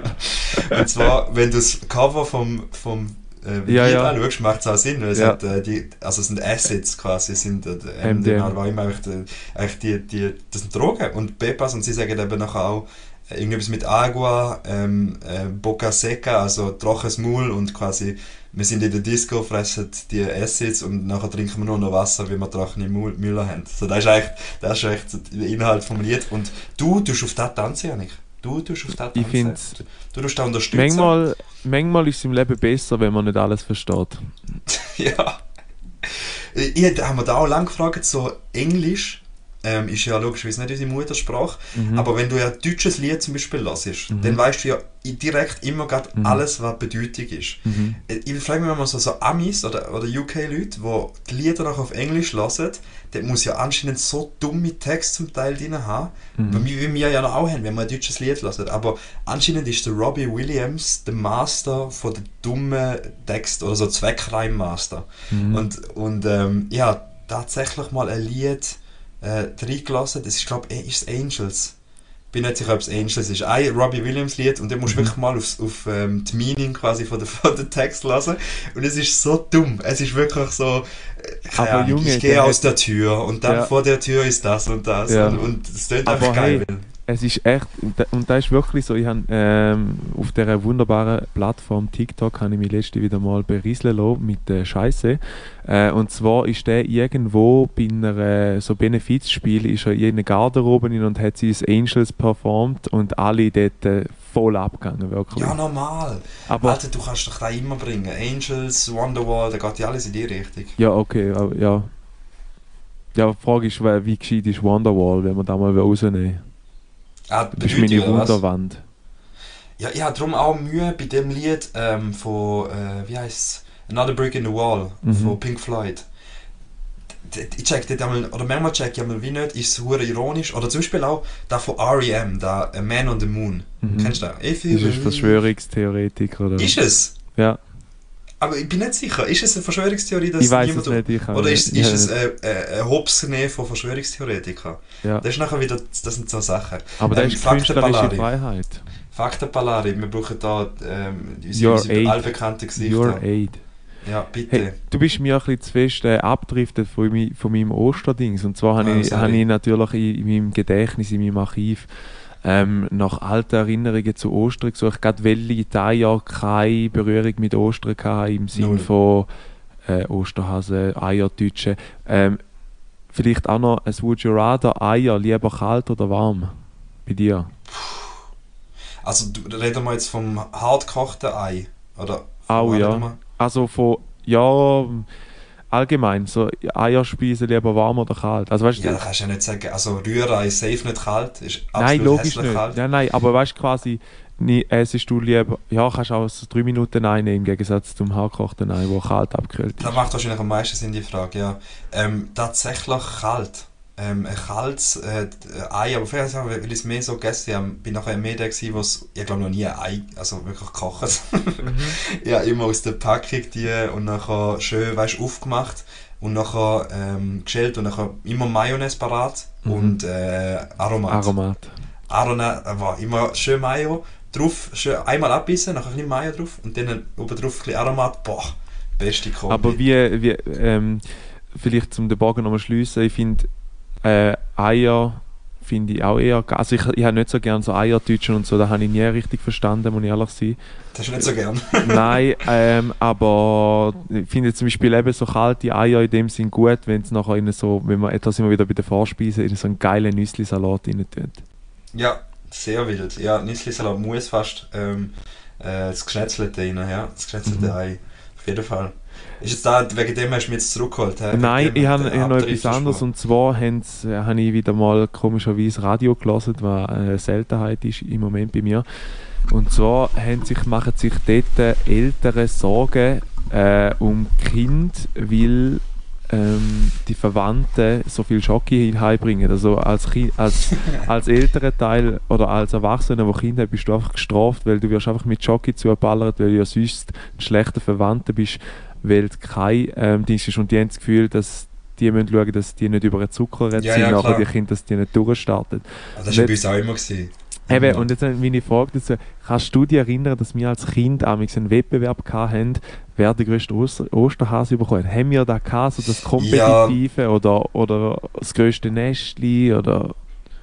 und zwar, wenn du das Cover vom, vom äh, Ja, Lied ja. anschaust, macht es auch Sinn. Es Ja. hat, äh, die, also es sind Acids quasi, es sind äh, MDMA. MDMA, war immer eigentlich, die, eigentlich die, die, das sind Drogen. Und Pepas, und sie sagen eben nachher auch, irgendetwas mit Agua, ähm, äh, Boca Seca, also trockenes Maul und quasi, wir sind in der Disco, fressen die Acids und nachher trinken wir nur noch Wasser, weil wir trockene Müller haben. So, das ist eigentlich, das ist echt der Inhalt vom Lied. Und du tust auf das tanzen, Janik. Du tust auf das Ich tanzen. find's- Du- Du tust da unterstützen. Manchmal, manchmal ist es im Leben besser, wenn man nicht alles versteht. Ja. Ich, ich habe mir da auch lange gefragt, so Englisch ähm, ist ja logischerweise nicht unsere Muttersprache, Mhm. aber wenn du ja ein deutsches Lied zum Beispiel hörst, dann weißt du ja direkt immer grad Mhm. alles, was Bedeutung ist. Mhm. Äh, Ich frage mich, wenn man so, so Amis oder, oder UK-Leute, die die Lieder noch auf Englisch hören, der muss ja anscheinend so dumme Texte zum Teil drin haben, Mhm. wie, wir ja noch auch haben, wenn wir ein deutsches Lied hören. Aber anscheinend ist der Robbie Williams der Master von den dummen Text oder so Zweckreimmaster. Mhm. Und, und ähm, habe tatsächlich mal ein Lied äh, reingelassen, das ist glaube ich, ist Angels. bin nicht sicher, ob es Angels ist. Ein Robbie Williams Lied und dann musst du Mhm. wirklich mal aufs, auf ähm, die Meaning quasi von der, von der Text lassen. Und es ist so dumm. Es ist wirklich so, äh, Aber Ahnung, Junge, ich gehe aus der Tür und dann Ja. vor der Tür ist das und das. Ja. Und, und es Aber einfach geil. Es ist echt, und da ist wirklich so, ich habe ähm, auf dieser wunderbaren Plattform TikTok habe ich mich letzte wieder mal berieseln lassen mit der Scheiße. Äh, und zwar ist der irgendwo bei einer so Benefizspiel ist er in eine Garderobe und hat sein Angels performt und alle dort äh, voll abgegangen, wirklich. Ja, normal. Aber Alter, du kannst doch da immer bringen. Angels, Wonderwall, da geht ja alles in die Richtung. Ja, okay, ja. Ja, die Frage ist, wie gescheit ist Wonderwall, wenn wir da mal rausnehmen. Ah, Das ist meine? Wunderwand. Ja, ich habe darum auch Mühe bei dem Lied ähm, von, äh, wie heißt Another Brick in the Wall Mhm. von Pink Floyd. Ich check das einmal, oder manchmal check ich einmal wie nicht, ist es ironisch. Oder zum Beispiel auch da von R.E.M., da A Man on the Moon. Mhm. Kennst du das? If Das ist Verschwörungstheoretiker, oder? Ist es? Ja, Aber ich bin nicht sicher. Ist es eine Verschwörungstheorie, dass ich weiß es nicht. Ich Oder ist, ist es nicht- ein, ein, ein Hops genommen von Verschwörungstheoretikern? Ja. Das ist nachher wieder, das sind so Sachen. Aber das ähm, ist künstlerische. Freiheit. Faktenpalari, wir brauchen da ähm, unsere, unsere allbekannten Gesichter. Your Aid. Ja, bitte. Hey, du bist mir ein bisschen zu fest äh, abgedriftet von, von meinem Osterdings. Und zwar habe Ah, ich, habe ich natürlich in, in meinem Gedächtnis, in meinem Archiv, ähm, nach alten Erinnerungen zu Ostern gesucht. Gerade weil ich dieses Jahr keine Berührung mit Ostern hatte, im Sinne von äh, Osterhasen, Eierdütschen. Ähm, vielleicht auch noch ein Would You Rather, Eier, lieber kalt oder warm? Bei dir? Also du, reden wir jetzt vom hartgekochten Ei? Oder Auch, ja. Also von, ja, allgemein, so Eierspeisen lieber warm oder kalt. Also weißt Ja, du, da kannst du ja nicht sagen, also Rührei safe nicht kalt, ist absolut nein, logisch nicht. kalt. Nein, nein, aber weißt du quasi, nie, essest du lieber, ja, kannst auch so drei Minuten einnehmen im Gegensatz zum hartgekochten Ei, wo kalt abgekühlt ist. Das macht wahrscheinlich am meisten Sinn, die Frage, ja. Ähm, tatsächlich kalt. Ähm, ein kaltes äh, Ei, aber vielleicht sagen wir, weil ich es mehr so gegessen habe, bin nachher mehr der gewesen, was ich glaube noch nie ein Ei, also wirklich gekocht. ja, immer aus der Packung die und nachher schön, weißt aufgemacht und nachher ähm, geschält und nachher immer Mayonnaise parat Mhm. und äh, Aromat. Aromat. Aromat, äh, war immer schön Mayo drauf, schön einmal abbissen, nachher ein bisschen Mayo drauf und dann oben drauf ein bisschen Aromat, boah, beste Kombi. Aber wie, wie ähm, vielleicht zum den Bogen nochmal schliessen, ich finde äh, Eier finde ich auch eher, also ich, ich habe nicht so gerne so Eierdeutschen und so, da habe ich nie richtig verstanden, muss ich ehrlich sein. Das ist nicht so gern. Nein, ähm, aber ich finde zum Beispiel eben so kalte Eier in dem Sinn gut, wenn es nachher in so, wenn man etwas immer wieder bei der Vorspeise in so einen geilen Nüssli-Salat rein tut. Ja, sehr wild. Ja, Nüssli-Salat muss fast ähm, äh, das Geschnetzelte rein, ja, das geschnetzelte Mhm. Ei. Auf jeden Fall. Ist jetzt da, wegen dem hast du mich jetzt zurückgeholt? hä? Nein, ich habe hab noch etwas anderes und zwar haben sie- äh, habe ich wieder mal komischerweise Radio gelesen, was eine Seltenheit ist im Moment bei mir. Und zwar sich, machen sich dort Eltern Sorgen äh, um Kind, weil ähm, die Verwandten so viel Schocke heimbringen. Also als, kind, als, als älterer Teil oder als Erwachsener, der Kind hat, bist du einfach gestraft, weil du wirst einfach mit Schocke zuballert, weil du ja sonst ein schlechter Verwandter bist, weil du kein ähm, Dienst ist. Und die haben das Gefühl, dass die müssen schauen, dass die nicht über den Zucker Ja, sind, ja, aber klar. die Kinder, dass die nicht durchstarten. Ah, das war bei uns auch immer. Gewesen. Eben, und jetzt meine Frage dazu, kannst du dich erinnern, dass wir als Kind amigs einen Wettbewerb hatten, wer den grössten Oster Osterhase bekommen hat? Haben wir da gehabt, so das Kompetitive oder, oder das grösste Nestli oder...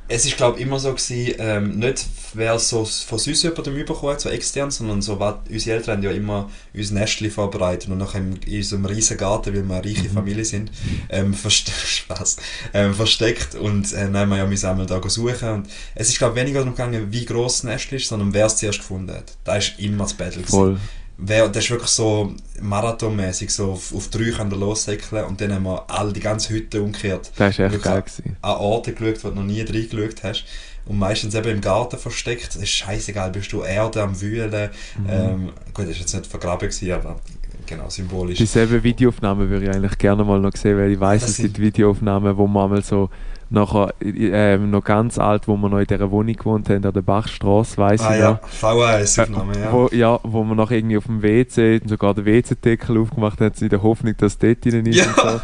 Es ist glaube immer so gewesen, ähm, nicht wer so von uns über dem überkommt, so extern, sondern so, was, unsere Eltern haben ja immer uns Nestli vorbereitet und nachher in, unserem riesen Garten, weil wir eine reiche Familie sind, ähm, verste Spaß, ähm, versteckt und äh, dann haben wir ja müssen einmal da suchen und es ist glaube ich weniger darum gegangen, wie groß das Nestli ist, sondern wer es zuerst gefunden hat. Da ist immer das Battle gewesen. Wer, das ist wirklich so marathonmäßig so auf, auf drei kann der lossäckeln und dann haben wir all die ganze Hütte umgekehrt. Das ist echt geil gewesen. An Orte geschaut, wo du noch nie reingeschaut hast. Und meistens eben im Garten versteckt. Es ist scheißegal, bist du Erde am Wühlen. Mhm. Ähm, gut, das war jetzt nicht vergraben, gewesen, aber genau, symbolisch. Dieselbe Videoaufnahmen würde ich eigentlich gerne mal noch sehen, weil ich weiß, es sind- Videoaufnahmen, wo man einmal so nachher, ähm, noch ganz alt, wo wir noch in dieser Wohnung gewohnt haben, an der Bachstraße, weiss ah ich ja. VHS-Aufnahme, ja. Wo, ja, wo wir noch irgendwie auf dem WC sogar den WC-Deckel aufgemacht haben, in der Hoffnung, dass dort drin ist Ja. und so.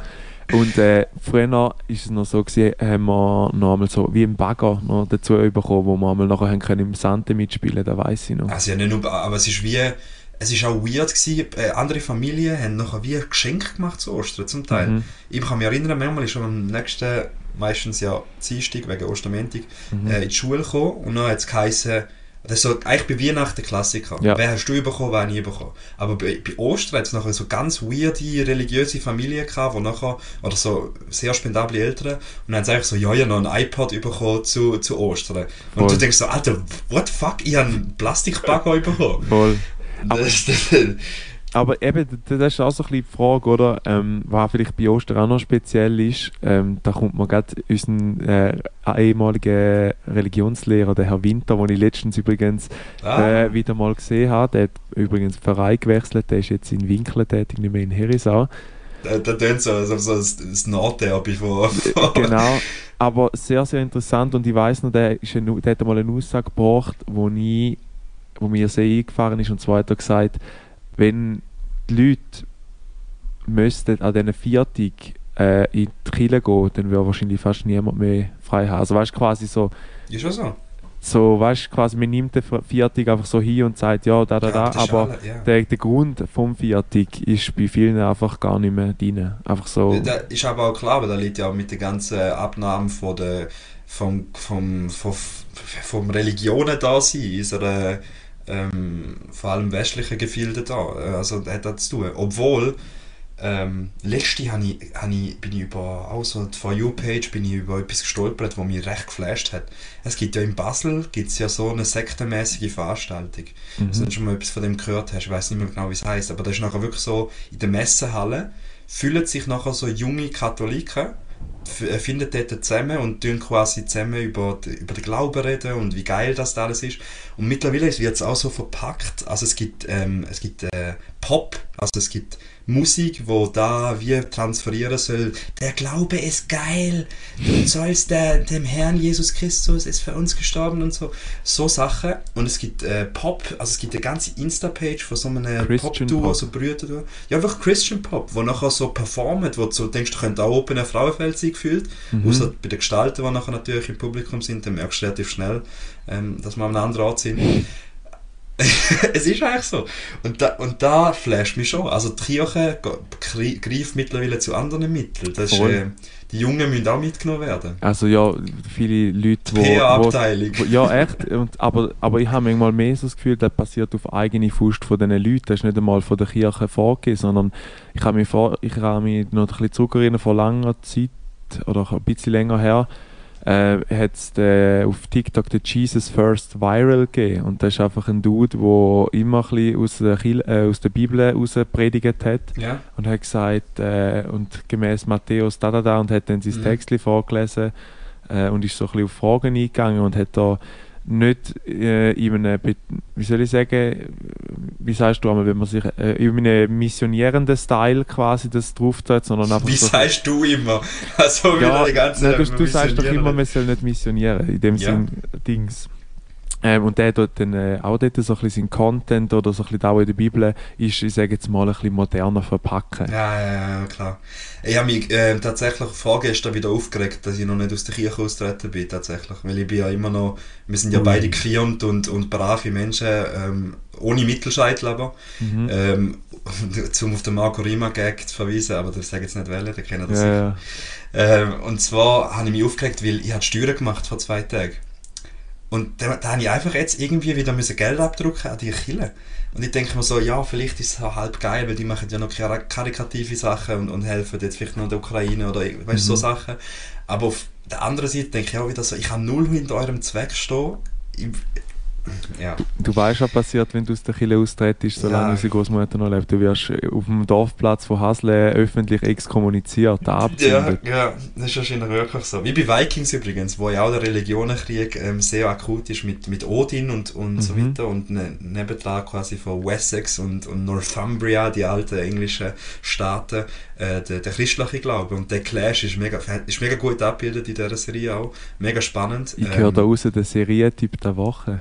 Und äh, früher war es noch so, gewesen, haben wir noch einmal so wie im Bagger noch dazu bekommen, wo wir einmal nachher können im Sante mitspielen, da weiß ich noch. Also ja, nicht nur, aber es ist wie, es ist auch weird gewesen, äh, andere Familien haben nachher wie ein Geschenk gemacht zu Ostern zum Teil. Mhm. Ich kann mich erinnern, manchmal ist schon am nächsten, meistens ja Dienstag wegen Ostermäntig, Mhm. äh, in die Schule gekommen und dann hat es geheißen, das ist so, eigentlich bei Weihnachten Klassiker. Ja. Wer hast du bekommen, wer ich bekommen. Aber bei, bei Ostern hat es nachher so ganz weirde religiöse Familien gehabt, wo nachher, oder so sehr spendable Eltern, und dann haben sie eigentlich so, ja, habe noch ein iPod bekommen zu, zu Ostern. Und Voll. du denkst so, Alter, what the fuck, ich habe einen Plastikbagger bekommen. Voll. Das, das, Aber eben, das ist auch so ein bisschen die Frage, oder? Ähm, was vielleicht bei Ostern auch noch speziell ist, ähm, da kommt man gerade unseren äh, ehemaligen Religionslehrer, der Herr Winter, den ich letztens übrigens ah, äh, wieder mal gesehen habe. Der hat übrigens den Verein gewechselt, der ist jetzt in Winkeln tätig, nicht mehr in Herisau. da, da tönt so, so, so das, Nordderby von, von genau. Aber sehr, sehr interessant und ich weiß noch, der, ist eine, der hat mal eine Aussage gebracht, wo, ich, wo mir sehr eingefahren ist und zwar hat er gesagt, wenn die Leute müssten an diesen Viertag äh, in die Kirche gehen, dann würde wahrscheinlich fast niemand mehr frei haben. Also weißt du, quasi so, Ist schon so. so weißt du, quasi, man nimmt den Viertag einfach so hin und sagt, ja, da, da, da, das ist aber alle- ja. der, der Grund vom Viertag ist bei vielen einfach gar nicht mehr drin. Einfach so, Das ist aber auch klar, weil da liegt ja auch mit der ganzen Abnahme von der, vom, vom, vom, vom Religionen da sein, in unserer, ähm, vor allem westlichen Gefilde da. Also das hat das zu tun. Obwohl, ähm, letzte habe ich, habe ich, bin ich über, auch so die For You-Page, bin ich über etwas gestolpert, was mich recht geflasht hat. Es gibt ja in Basel gibt's ja so eine sektenmäßige Veranstaltung. mhm. Also, wenn du schon mal etwas von dem gehört hast, ich weiß nicht mehr genau, wie es heißt, aber das ist nachher wirklich so, in der Messehalle füllen sich nachher so junge Katholiken, äh, finden dort zusammen und tun quasi zusammen über, über den Glauben reden und wie geil das da alles ist. Und mittlerweile wird es auch so verpackt, also es gibt, ähm, es gibt äh, Pop, also es gibt Musik, wo da wie transferieren soll, der Glaube ist geil, du sollst der, dem Herrn Jesus Christus ist für uns gestorben und so, so Sachen. Und es gibt äh, Pop, also es gibt eine ganze Insta-Page von so einem Pop-Duo, Pop. so Brüder. Ja, wirklich Christian Pop, wo nachher so performt, wo du so denkst, du könnte auch oben ein Frauenfeld sein gefühlt. Mhm. Außer bei den Gestalten, die nachher natürlich im Publikum sind, dann merkst du relativ schnell, ähm, dass wir an einem anderen Ort sind. es ist eigentlich so. Und da, und da flasht mich schon. Also die Kirche greift mittlerweile zu anderen Mitteln. Das ist, äh, die Jungen müssen auch mitgenommen werden. Also ja, viele Leute, Die PR-Abteilung. ja echt, und, aber, aber ich habe manchmal mehr so das Gefühl, das passiert auf eigene Faust von diesen Leuten. Das ist nicht einmal von der Kirche vorgegeben, sondern ich kann mich, vor, ich kann mich noch ein bisschen zurückerinnern, vor langer Zeit oder ein bisschen länger her, äh, hat es äh, auf TikTok den Jesus First Viral gegeben. Und das ist einfach ein Dude, der immer ein aus der, Kil äh, aus der Bibel raus predigt hat Ja. und hat gesagt, äh, und gemäß Matthäus da da da und hat dann sein Mhm. Textli vorgelesen äh, und ist so ein bisschen auf Fragen eingegangen und hat da nicht äh, in einem, wie soll ich sagen, wie sagst du einmal, wenn man sich äh, in einem missionierenden Style quasi das drauf tut, sondern einfach Wie so, sagst du immer? Also ja, wieder die ganze nein, du, du sagst doch immer, man soll nicht missionieren, in dem Ja. Sinn Dings. Ähm, und der dort dann äh, auch dort so ein bisschen sein Content oder so ein bisschen auch in der Bibel ist, ich sage jetzt mal, ein bisschen moderner verpacken. Ja, ja, ja, klar. Ich habe mich äh, tatsächlich vorgestern wieder aufgeregt, dass ich noch nicht aus der Kirche austreten bin, tatsächlich. Weil ich bin ja immer noch, wir sind ja Ui. beide gefirmt und, und brave Menschen, ähm, ohne Mittelscheitel aber. Mhm. Ähm, zum auf den Marco Rima Gag zu verweisen, aber das sage ich jetzt nicht wählen, der kennt das Ja, sicher. ja. Ähm, und zwar habe ich mich aufgeregt, weil ich habe Steuern gemacht vor zwei Tagen. Und da, da habe ich einfach jetzt irgendwie wieder müssen Geld abdrucken an die Kille. Und ich denke mir so, ja, vielleicht ist es auch halb geil, weil die machen ja noch kar- karikative Sachen und, und helfen jetzt vielleicht noch der Ukraine oder weißt, du, so Sachen. Aber auf der anderen Seite denke ich auch wieder so, ich kann null hinter eurem Zweck stehen. Ich, ja. Du weißt, was passiert, wenn du aus der Kille austrittst, solange Ja. unsere Großmutter noch lebt. Du wirst auf dem Dorfplatz von Hasle öffentlich exkommuniziert, Ja, abzündet. ja, das ist wahrscheinlich wirklich so. Wie bei Vikings übrigens, wo ja auch der Religionenkrieg ähm, sehr akut ist mit, mit Odin und, und so Mhm. weiter und ne, nebendran quasi von Wessex und, und Northumbria, die alten englischen Staaten, äh, der, der christliche Glaube. Und der Clash ist mega, ist mega gut abgebildet in dieser Serie auch. Mega spannend. Ich höre Ähm, da raus den Serientyp der Woche.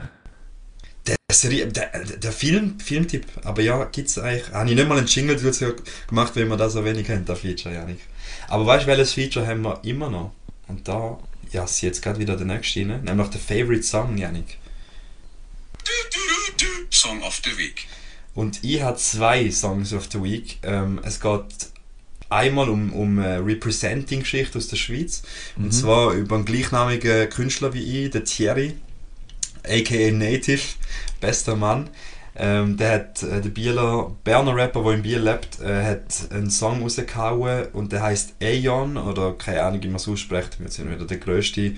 Der, Serie, der, der Film, Filmtipp, aber ja, gibt's eigentlich, habe ich nicht mal einen Jingle dazu gemacht, weil wir da so wenig haben, der Feature, Janik. Aber weißt du, welches Feature haben wir immer noch? Und da, ja, ist jetzt gerade wieder der nächste rein, nämlich der Favorite Song, Janik. Song of the Week. Und ich habe zwei Songs of the Week. Ähm, es geht einmal um, um eine Representing-Geschichte aus der Schweiz. Mhm. Und zwar über einen gleichnamigen Künstler wie ich, der Thierry, aka Native, bester Mann. Ähm, der hat, äh, der Bieler, Berner Rapper, der in Biel lebt, äh, hat einen Song rausgehauen und der heißt Aeon, oder keine Ahnung, wie man es ausspricht, wir sind wieder der grösste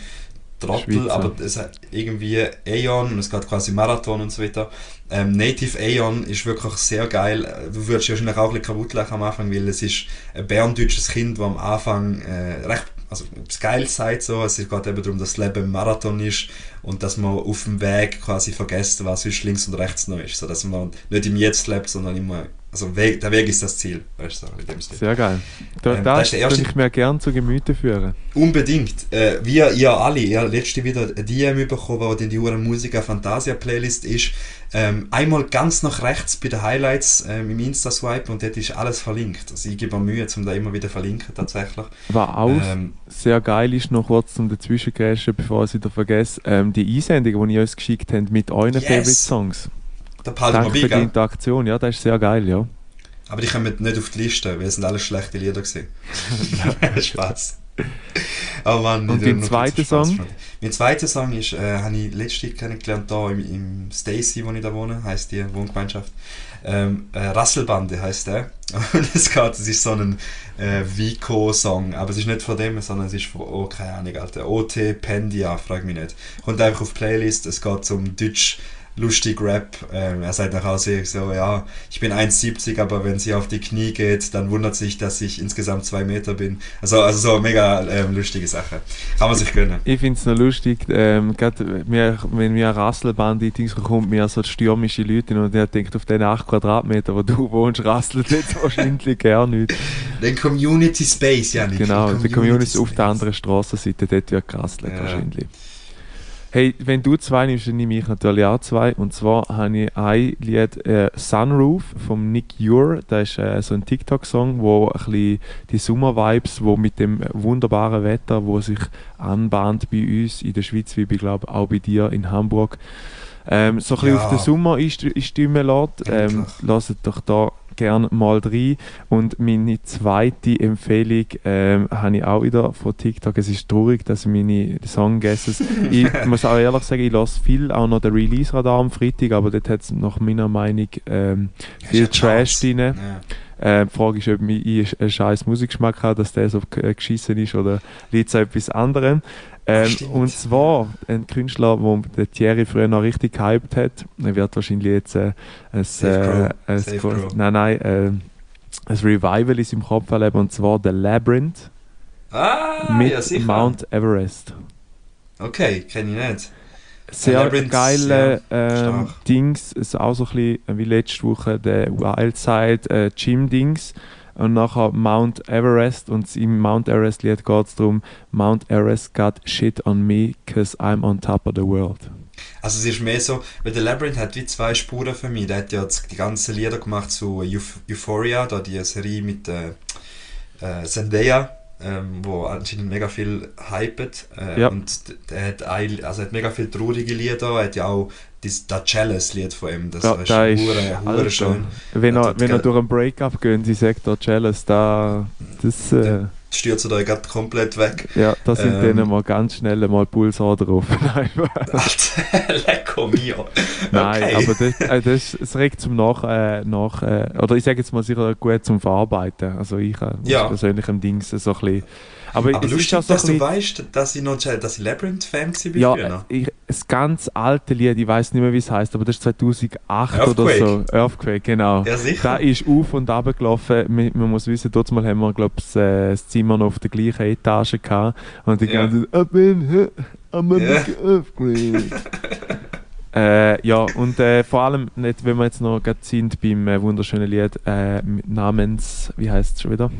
Trottel, Schweizer. aber es hat irgendwie Aeon und es geht quasi Marathon und so weiter. Ähm, Native Aeon ist wirklich sehr geil. Du würdest wahrscheinlich auch ein bisschen kaputt lachen am Anfang, weil es ist ein berndeutsches Kind, das am Anfang äh, recht also das geil sagt so, es geht eben darum, dass das Leben ein Marathon ist und dass man auf dem Weg quasi vergisst, was links und rechts noch ist, so dass man nicht im Jetzt lebt, sondern immer, also Weg, der Weg ist das Ziel, weißt du, in dem Stil. Sehr geil. Da, Ähm, das das ist der erste- würde ich mir gerne zu Gemüte führen. Unbedingt. Äh, wie ihr alle, ihr habt letzte wieder ein DM bekommen, wo in die Hure Musica Fantasia Playlist ist. Ähm, einmal ganz nach rechts bei den Highlights ähm, im Insta-Swipe und dort ist alles verlinkt. Also ich gebe mir Mühe, um da immer wieder verlinken tatsächlich. Was auch Ähm, sehr geil ist, noch kurz zum Dazwischengrätschen, bevor ich es wieder vergesse, ähm, die Einsendungen, die ihr uns geschickt habt mit euren Yes. Favorite Songs. da behalten wir Danke bei, für die gell? Interaktion, ja, das ist sehr geil, ja. Aber die kommen nicht auf die Liste, weil es sind alles schlechte Lieder gewesen. Spaß. Oh Mann, Und dein zweiter Song? Mein zweiter Song ist, äh, habe ich letztens kennengelernt, da im, im Stacy, wo ich da wohne, heisst die Wohngemeinschaft. Ähm, äh, Rasselbande heisst der. Und es geht, es ist so ein äh, Vico-Song, aber es ist nicht von dem, sondern es ist von, oh, keine Ahnung, Alter, OT Pendia, frag mich nicht. Kommt einfach auf die Playlist, es geht um Deutsch lustig Rap. Ähm, er sagt nachher so, so, ja, ich bin 1,70, aber wenn sie auf die Knie geht, dann wundert sich, dass ich insgesamt zwei Meter bin. Also, also so mega ähm, lustige Sache. Kann man sich gönnen. Ich finde es noch lustig, ähm, mir, wenn mir ein Rasselband in Dings kommt, mir so stürmische Leute und der denkt, auf den 8 Quadratmeter, wo du wohnst, rasselt jetzt wahrscheinlich gar nicht. Den Community Space, Janik. Genau, Den die Community auf der anderen Strassenseite, dort wird gerasselt Ja. wahrscheinlich. Hey, wenn du zwei nimmst, dann nehme ich natürlich auch zwei. Und zwar habe ich ein Lied äh, Sunroof von Nick Ure. Das ist äh, so ein TikTok-Song, wo ein bisschen die Sommer-Vibes, wo mit dem wunderbaren Wetter, wo sich anbahnt bei uns in der Schweiz, wie ich glaube auch bei dir in Hamburg, ähm, so ein bisschen Ja. auf den Sommer einst- einstimmen lässt. Ähm, lasst doch da gerne mal rein. Und meine zweite Empfehlung ähm, habe ich auch wieder von TikTok. Es ist traurig, dass meine Songguesses. ich muss auch ehrlich sagen, ich lasse viel auch noch den Release-Radar am Freitag, aber dort hat es nach meiner Meinung ähm, viel Trash drin. Ja. Äh, die Frage ist, ob ich einen scheiß Musikgeschmack habe, dass der so äh, geschissen ist oder liegt es etwas anderem. Ähm, und zwar ein Künstler, der Thierry früher noch richtig gehypt hat. Er wird wahrscheinlich jetzt äh, ein, Safe äh, ein, nein, nein, äh, ein Revival ist im Kopf erleben und zwar The Labyrinth Ah, mit ja. Mount Everest. Okay, kenne ich nicht. Sehr Labyrinth, geile ähm, stark. Dings, ist auch so ein bisschen wie letzte Woche der Wildside äh, Gym Dings und nachher Mount Everest und im Mount Everest Lied geht es darum, Mount Everest got shit on me cause I'm on top of the world. Also es ist mehr so, weil der Labyrinth hat wie zwei Spuren für mich. Der hat ja jetzt die ganzen Lieder gemacht zu Euph Euphoria, da die Serie mit äh, äh, Zendaya, ähm, wo anscheinend mega viel hypet. Äh, Ja. Und der hat, ein, also er hat mega viele traurige Lieder. Er hat ja auch das, das Jealous-Lied von ihm. Das Ja, ist da ist- hure, hure schön. Wenn Ja, er, wenn er durch ein Breakup geht, sie sagt da Jealous, da, das, äh, Stürzt er gerade komplett weg. ja, da sind Ähm. dann mal ganz schnell mal Pulsar drauf. Nein, mio. Nein, Okay. aber das, äh, das, es regt zum nach, äh, nach äh, oder ich sage jetzt mal sicher gut zum Verarbeiten. Also ich äh, Ja. persönlich im Dings so ein bisschen. Aber, Aber es lustig, ist auch so dass du weißt, dass ich noch dass ich Labyrinth-Fan war ja, früher. ich, das ganz alte Lied, ich weiß nicht mehr wie es heißt, aber das ist 2008 oder Earthquake. so. Earthquake, genau. Ja, sicher. Da ist auf und ab gelaufen. Man, man muss wissen, dort mal haben wir, glaube ich, das Zimmer noch auf der gleichen Etage gehabt. Und die Ja. ganze Zeit, I've been hit, I'm a Ja. big earthquake. äh, ja, und äh, vor allem, nicht, wenn wir jetzt noch gerade sind beim äh, wunderschönen Lied äh, namens, wie heißt es schon wieder?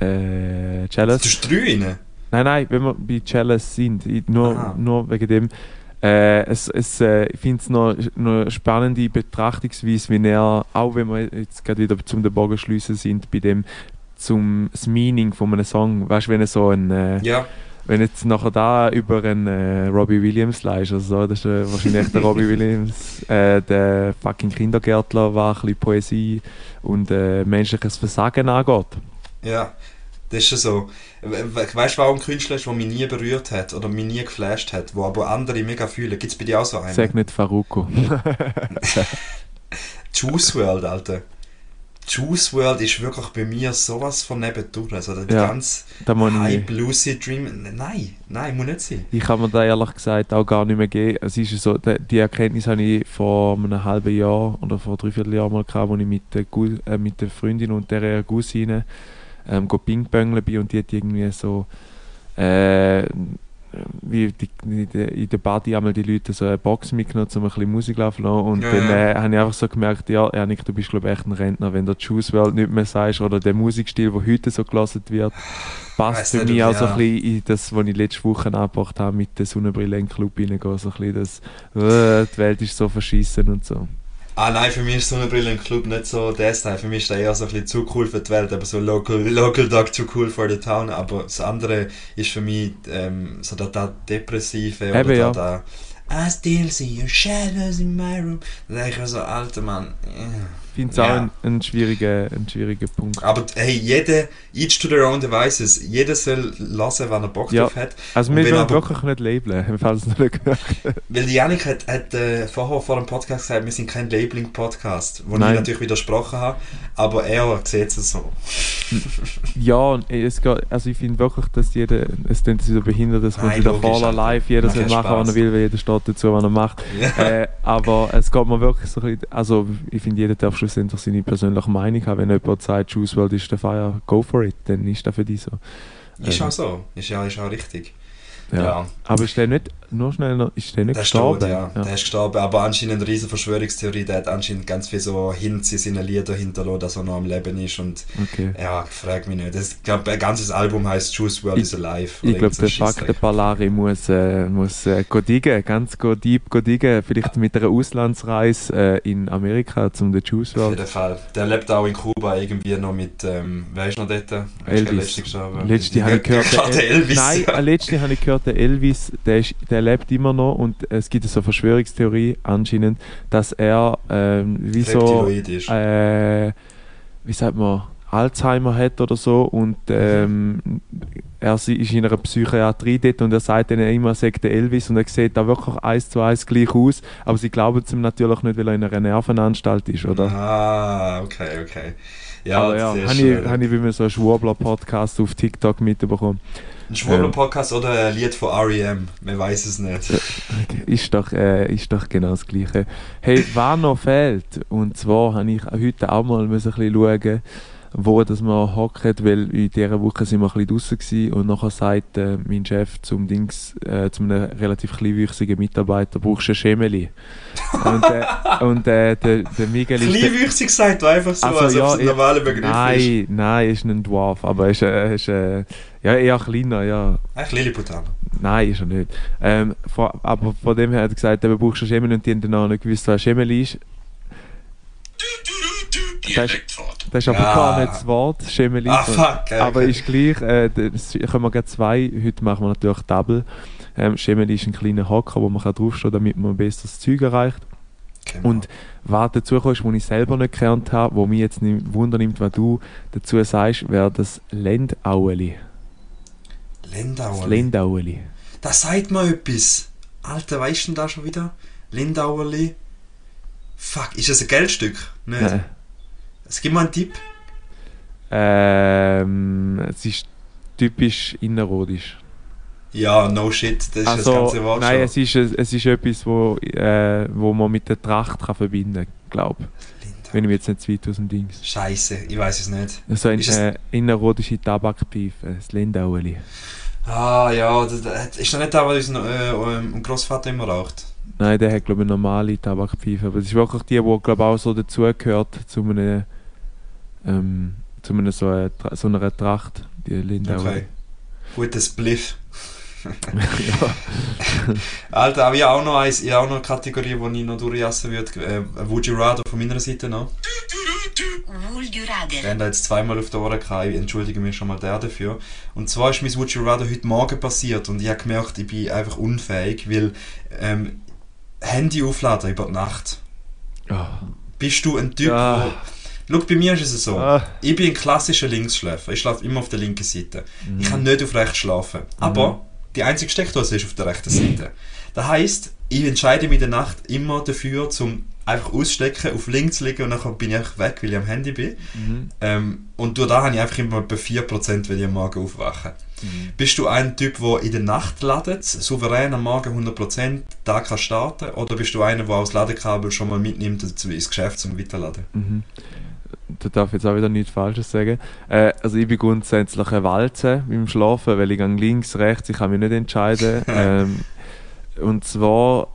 Äh, Du Jealous. hast drei rein. Nein, nein, wenn wir bei Jealous sind, nur, Aha. nur wegen dem. Äh, es, es, äh, ich finde es noch, noch eine spannende Betrachtungsweise, wie er, auch wenn wir jetzt gerade wieder zum den Bogen schliessen sind, bei dem zum das Meaning von einem Song, weißt du, wenn er so ein, äh, Ja. wenn jetzt nachher da über einen äh, Robbie Williams leist, also so, das ist äh, wahrscheinlich der Robbie Williams, äh, der fucking Kindergärtler, der ein bisschen Poesie und menschliches Versagen angeht. Ja, das ist schon so. We- we- Weißt du, warum ein Künstler ist, der mich nie berührt hat oder mich nie geflasht hat, wo aber andere mega fühlen? Gibt es bei dir auch so einen? Sag nicht Faruko. Juice World, Alter. Juice World ist wirklich bei mir sowas von nebendurch. Also der Ja, ganze Hype, Lucid Dream. Nein, nein, muss nicht sein. Ich kann mir da ehrlich gesagt auch gar nicht mehr geben. Es ist so, die, die Erkenntnis habe ich vor einem halben Jahr oder vor dreiviertel Jahr mal gehabt, als ich mit der, Gu äh, mit der Freundin und der Cousine ähm, Ping-Pöngeln bin und die hat irgendwie so äh, wie die, in der- Party einmal die Leute so eine Box mitgenommen, um ein bisschen Musik laufen zu lassen. Und Ja, dann ja. äh, habe ich einfach so gemerkt, ja, Janik, du bist glaube ich echt ein Rentner, wenn der Juice WRLD nicht mehr sagst oder der Musikstil, der heute so gelassen wird, passt für mich auch so ja. ein bisschen in das, was ich letzte Woche angebracht habe, mit der Sonnenbrille in den Club reingehen, so ein bisschen das, äh, die Welt ist so verschissen und so. Ah nein, für mich ist Sonnenbrille im Club nicht so das Teil. Für mich ist der eher so ein bisschen zu cool für die Welt, aber so local, local dog too cool for the town. Aber das andere ist für mich ähm, so der, der Depressive oder Eben, der, ja. der I still see your shadows in my room. Da denke ich mir so, alter Mann. äh. Ich finde es Ja. auch ein, ein, schwieriger, ein schwieriger Punkt. Aber hey, jede, each to their own devices. Jeder soll lassen, wenn er Bock Ja. drauf hat. Also wir wollen aber- wirklich nicht labeln, falls es nicht gehört Weil die Janik hat, hat äh, vorher vor dem Podcast gesagt, wir sind kein Labeling-Podcast, wo Nein. ich natürlich widersprochen habe, aber er sieht es so. Ja, es geht, also ich finde wirklich, dass jeder, es klingt so behindert, dass man logisch, voller Alter. live, jeder Macht soll ja machen, was er Spaß. will, weil jeder steht dazu, was er macht. äh, aber es geht mir wirklich so also ich finde, jeder darf schlussendlich seine persönliche Meinung haben. Wenn jemand sagt, Juice WRLD ist der Feier, go for it, dann ist das für dich so. Ist Ähm, auch so, ist ja, ist auch richtig. Ja. Ja. Aber ist der nicht, nur schnell, noch- ist der nicht Der gestorben? tot, ja. Der ist gestorben, aber anscheinend eine riesige Verschwörungstheorie, der hat anscheinend ganz viel so Hints in seinen Liedern hinterlassen, dass er noch am Leben ist und Okay. ja, frag mich nicht. Das, ich glaube, ein ganzes Album heißt Juice WRLD Ich- is Alive. Ich glaube, der. Fakt, Palari muss, äh, muss äh, go diggen, ganz go deep go diggen, vielleicht mit einer Auslandsreise äh, in Amerika zum den Juice Auf WRLD. jeden Fall. Der lebt auch in Kuba irgendwie noch mit, ähm, wer ist noch dort? Elvis. letzte habe ich gehört, Ja, Elvis. Nein, ja. letzte habe ich gehört, der Elvis, der, ist, der lebt immer noch und es gibt so eine Verschwörungstheorie anscheinend, dass er ähm, wie so, äh, wie sagt man, Alzheimer hat oder so und ähm, er ist in einer Psychiatrie dort und er sagt ihnen immer, er sagt der Elvis und er sieht da wirklich eins zu eins gleich aus, aber sie glauben es ihm natürlich nicht, weil er in einer Nervenanstalt ist, oder? Ah, okay, okay. Ja, aber ja, habe ich, hab ich wie man so einen Schwurbler-Podcast auf TikTok mitbekommen. Ein schwuler Podcast oder ein Lied von R.E.M. Man weiß es nicht. Ist doch, äh, ist doch genau das Gleiche. Hey, was noch fehlt, und zwar habe ich heute auch mal ein bisschen schauen, wo das wir hocken, weil in dieser Woche sind wir ein bisschen draussen gewesen und nachher sagt äh, mein Chef zum Dings, äh, zu einem relativ kleinwüchsigen Mitarbeiter, brauchst du ein Schemeli. und äh, und äh, der, der Miguel ist... der- Kleinwüchsig sagt du einfach so, Also, als ob ja, es ein ich- normaler Begriff ist. Nein, nein, er ist ein Dwarf, aber er ist, äh, ist äh, ja, eher kleiner, ja. Eigentlich Lilliputaner. Nein, ist er nicht. Ähm, von, aber von dem her hat er gesagt, du brauchst ein Schemel und die haben dann auch nicht gewusst, was ein Schemel ist. Das ist, Das ist aber Ja. gar nicht das Wort, Schemeli. Ah, fuck. Okay. Aber ist gleich, äh, das können wir gerade zwei, heute machen wir natürlich Double. Ähm, Schemeli ist ein kleiner Hocker, wo man kann draufstehen kann, damit man besser das Zeug erreicht. Genau. Und was dazu kommt, was ich selber nicht gelernt habe, wo mich jetzt nicht wundernimmt, was du dazu sagst, wäre das Lendaueli. Das Lindauerli. Lendaueli. Das sagt mir etwas. Alter, weißt du denn da schon wieder? Lindauerli. Fuck, ist das ein Geldstück? Nicht. Nein. Es gibt mal einen Tipp. Ähm, es ist typisch innerrhodisch. Ja, no shit, das ist das Also, ganze Wort nein, es ist, es ist etwas, wo, äh, wo man mit der Tracht kann verbinden kann, glaube Lindauerli. Wenn ich mich jetzt nicht zu weit aus dem Dings. Scheiße, ich weiß es nicht. Also eine äh, innerrhodische Tabakpfeife, das Lindaueli. Ah ja, das, das ist doch nicht der, was unser äh, Großvater immer raucht. Nein, der hat glaube ich eine normale Tabakpfeife, aber das ist wirklich die, die glaube auch so dazugehört zu einem, ähm, zu einem so, einer Tra- so einer Tracht, die Lindaueli. Okay. Gutes Bliff. ja. Alter, aber ich habe auch noch, eins, ich auch noch eine Kategorie, die ich noch durchjassen würde. Äh, Would you rather von meiner Seite noch. Would you Ich rather? habe da jetzt zweimal auf die Ohren gehabt, ich entschuldige mich schon mal der dafür. Und zwar ist mein Would you rather heute Morgen passiert und ich habe gemerkt, ich bin einfach unfähig, weil ähm, Handy aufladen über die Nacht. Ah. Bist du ein Typ, Ah. wo... Schau, bei mir ist es so. Ah. Ich bin ein klassischer Linksschläfer. Ich schlafe immer auf der linken Seite. Mhm. Ich kann nicht auf rechts schlafen. Aber die einzige Steckdose ist auf der rechten Seite. Das heisst, ich entscheide mich in der Nacht immer dafür, zum einfach ausstecken, auf links zu liegen und dann bin ich einfach weg, weil ich am Handy bin. Mhm. Ähm, und durch da habe ich einfach immer bei 4%, wenn ich am Morgen aufwache. Bist du ein Typ, der in der Nacht ladet, souverän am Morgen 100%, da kann starten? Oder bist du einer, der auch das Ladekabel schon mal mitnimmt ins Geschäft zum Weiterladen? Mhm. Da darf ich jetzt auch wieder nichts Falsches sagen. Äh, also ich bin grundsätzlich ein Walze beim Schlafen, weil ich gehe links, rechts, ich kann mich nicht entscheiden. ähm, und zwar,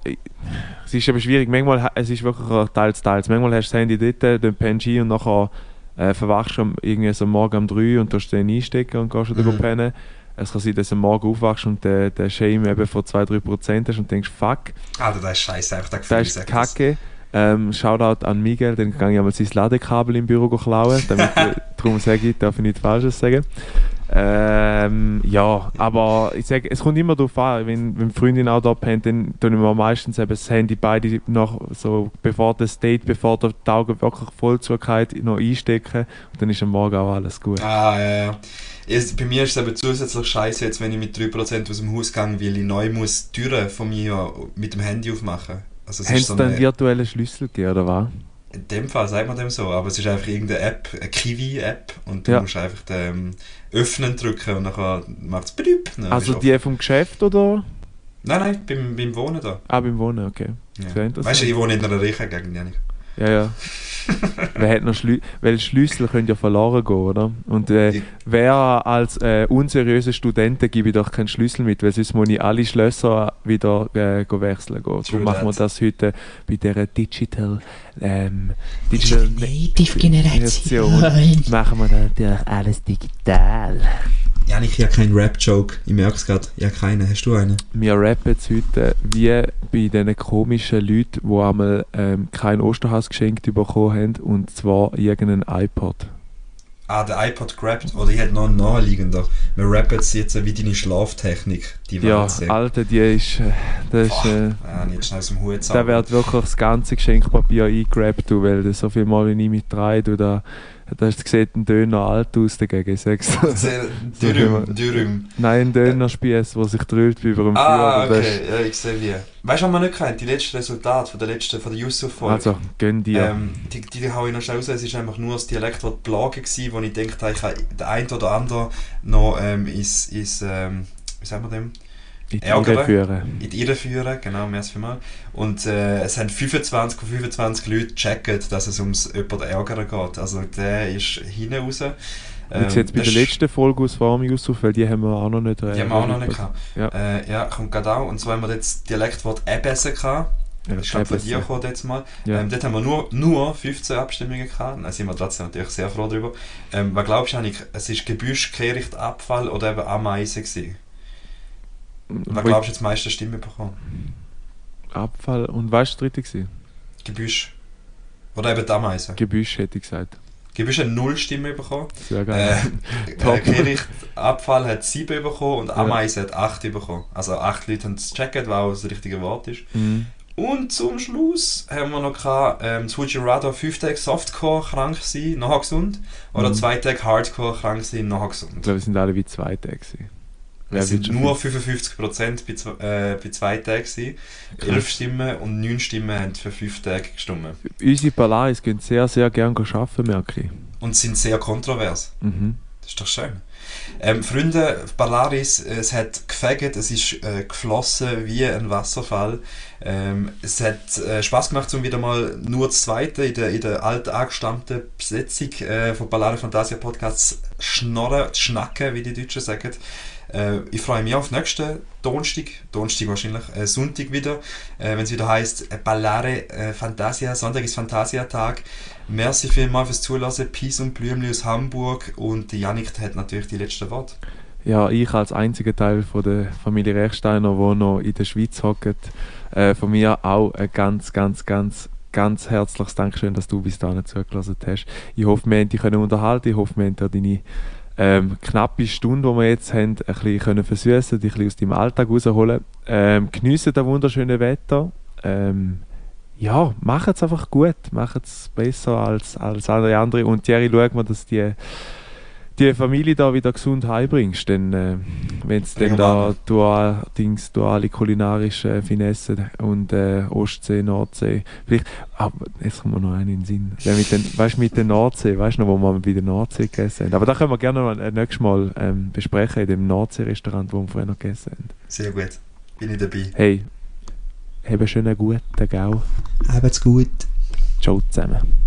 es ist eben schwierig, manchmal, es ist wirklich teils, teils. Manchmal hast du das Handy dort, dann pennst du und nachher äh, verwachst du am- irgendwie so am Morgen um 3 und tust den einstecken und gehst wieder Mhm. pennen. Es kann sein, dass du am Morgen aufwachst und der, der Shame eben von 2-3% hast und denkst, fuck, Alter, das ist scheiße, einfach der Gefühl, das ist sag das. Ähm, Shoutout an Miguel, dann gehe ich einmal sein Ladekabel im Büro klauen, damit ich, darum sage ich, darf ich nichts Falsches sagen. Ähm, ja, aber ich sage, es kommt immer darauf an, wenn, wenn Freundin auch da pennt, dann tun wir meistens eben das Handy beide noch so, bevor das Date, bevor der Augen wirklich voll zugeht, noch einstecken und dann ist am Morgen auch alles gut. Ah, ja, ja. Es, bei mir ist es eben zusätzlich scheiße, jetzt, wenn ich mit 3% aus dem Haus gehe, weil ich neu muss die Türen von mir mit dem Handy aufmachen. Also es Haben so dann eine, virtuelle Schlüssel gegeben, oder was? in dem Fall sagt man dem so, aber es ist einfach irgendeine App, eine Kiwi-App und du Ja. musst einfach den ähm, Öffnen drücken und dann macht es dann Also die vom Geschäft, oder? Nein, nein, beim, beim Wohnen da. Ah, beim Wohnen, okay. Ja. Sehr interessant. Weißt du, ich wohne in einer reichen Gegend, Janik. Ja, ja. wer hat noch Schlü weil Schlüssel können ja verloren gehen, oder? Und äh, wer als äh, unseriöser Studenten gebe ich doch keinen Schlüssel mit, weil sonst muss ich alle Schlösser wieder äh, wechseln gehen. Darum machen wir das heute bei dieser Digital, ähm, Digital Native Generation. machen wir das natürlich alles digital. Janik, ich habe keinen Rap-Joke. Ich merke es gerade. Ich habe keinen. Hast du einen? Wir rappen jetzt heute wie bei diesen komischen Leuten, die einmal ähm, kein Osterhaus geschenkt bekommen haben, und zwar irgendeinen iPod. Ah, der iPod gerappt. Oder ich hätte noch einen naheliegender. Wir rappen jetzt, jetzt wie deine Schlaftechnik. Die Ja, Walze. Alter, die ist. Äh, das ist äh, Ja, nicht schnell aus dem Hut da zaubern. wird wirklich das ganze Geschenkpapier eingerappt, du, weil das so viel Mal wie ich mit drei, du da. Das sieht ein Döner alt aus dagegen, ich sag's dir. Sehr- Dürüm, Dürüm. Nein, ein Dönerspieß, der sich drüllt wie über dem Ah, Feuer. das okay, ja, ich sehe wie. Weißt du, was man nicht kennt? Die letzten Resultate von der letzten, von der Yusuf-Folge. Also, gönn dir. Ähm, die, die, die hau ich noch schnell raus. Es ist einfach nur das Dialekt, das Plage war, wo ich habe, ich kann den einen oder anderen noch ähm, ins, ins ähm, wie sagen wir dem? In die ärgere. Führen. in die Irre führen, genau, merci vielmals. Und äh, es haben 25 von 25 Leute gecheckt, dass es ums jemanden ärgern geht. Also der ist hinten raus. Ähm, Wie sieht es bei der letzten Folge aus Farming aus, weil die haben wir auch noch nicht. äh, Die haben wir auch noch nicht gehabt. Ja. Äh, ja, kommt gerade auch. Und zwar haben wir jetzt das Dialektwort Ebessen gehabt. Ja, Das ist glaube von dir gekommen jetzt mal. Ja. Ähm, dort haben wir nur, nur 15 Abstimmungen gehabt. Da sind wir trotzdem natürlich sehr froh darüber. Ähm, was glaubst du eigentlich, es ist Gebüsch, Kehricht, Abfall oder eben Ameisen gewesen? Wo- glaubst du jetzt die meisten Stimmen bekommen? Abfall und was war das dritte? Gewesen? Gebüsch. Oder eben Ameisen. Gebüsch hätte ich gesagt. Gebüsch hat 0 Stimmen bekommen. Sehr geil. Äh, Top. äh, Kehricht Abfall hat 7 bekommen und Ja. Ameise hat 8 bekommen. Also 8 Leute haben es gecheckt, was das richtige Wort ist. Mhm. Und zum Schluss haben wir noch gehabt, ähm, das Rather 5 Tage Softcore krank sein, nachher gesund. Oder Mhm. 2 Tage Hardcore krank sein, nachher gesund. Ich glaube, wir sind alle wie zwei Tage. gewesen. Wer Es sind nur 55% bei, zw- äh, bei 2 Tagen gewesen. 11 Stimmen und 9 Stimmen haben für 5 Tage gestimmt. Unsere Polaris gehen sehr, sehr gerne arbeiten, merke ich. Und sind sehr kontrovers. Mhm. Das ist doch schön. Ähm, Freunde, Polaris, es hat gefegt, es ist äh, geflossen wie ein Wasserfall. Ähm, es hat äh, Spaß gemacht, um wieder mal nur das Zweite in der, in der alt angestammten Besetzung äh, von Polaris Fantasia Podcasts schnorren, zu schnacken, wie die Deutschen sagen. Äh, ich freue mich auf nächsten Donnerstag, Donnerstag wahrscheinlich, äh, Sonntag wieder, äh, wenn es wieder heißt äh, Ballare äh, Fantasia, Sonntag ist Fantasia-Tag. Merci vielmals fürs Zulassen, Peace und Blümli aus Hamburg und Janik hat natürlich die letzten Worte. Ja, ich als einziger Teil von der Familie Rechsteiner, der noch in der Schweiz hockt, äh, von mir auch ein ganz, ganz, ganz, ganz herzliches Dankeschön, dass du bis dahin zugelassen hast. Ich hoffe, wir haben dich unterhalten. Ich hoffe, wir haben deine ähm, knappe Stunde, die wir jetzt haben, ein bisschen versüßen, dich aus deinem Alltag rausholen. Ähm, geniessen das wunderschöne Wetter. Ähm, ja, macht es einfach gut. Macht es besser als, als alle andere. Und Thierry, schau mal, dass die die Familie da wieder gesund heimbringst, denn äh, wenn es dann wir da dual, Dings, duale kulinarische Finesse und äh, Ostsee, Nordsee, vielleicht, aber jetzt kommt mir noch einen in den Sinn, der mit den, weißt du, mit der Nordsee, weißt du noch, wo wir bei der Nordsee gegessen haben, aber da können wir gerne mal äh, nächstes Mal ähm, besprechen, in dem Nordsee-Restaurant, wo wir vorher noch gegessen haben. Sehr gut, bin ich dabei. Hey, habe einen schönen guten Gau. Habt's gut. Ciao zusammen.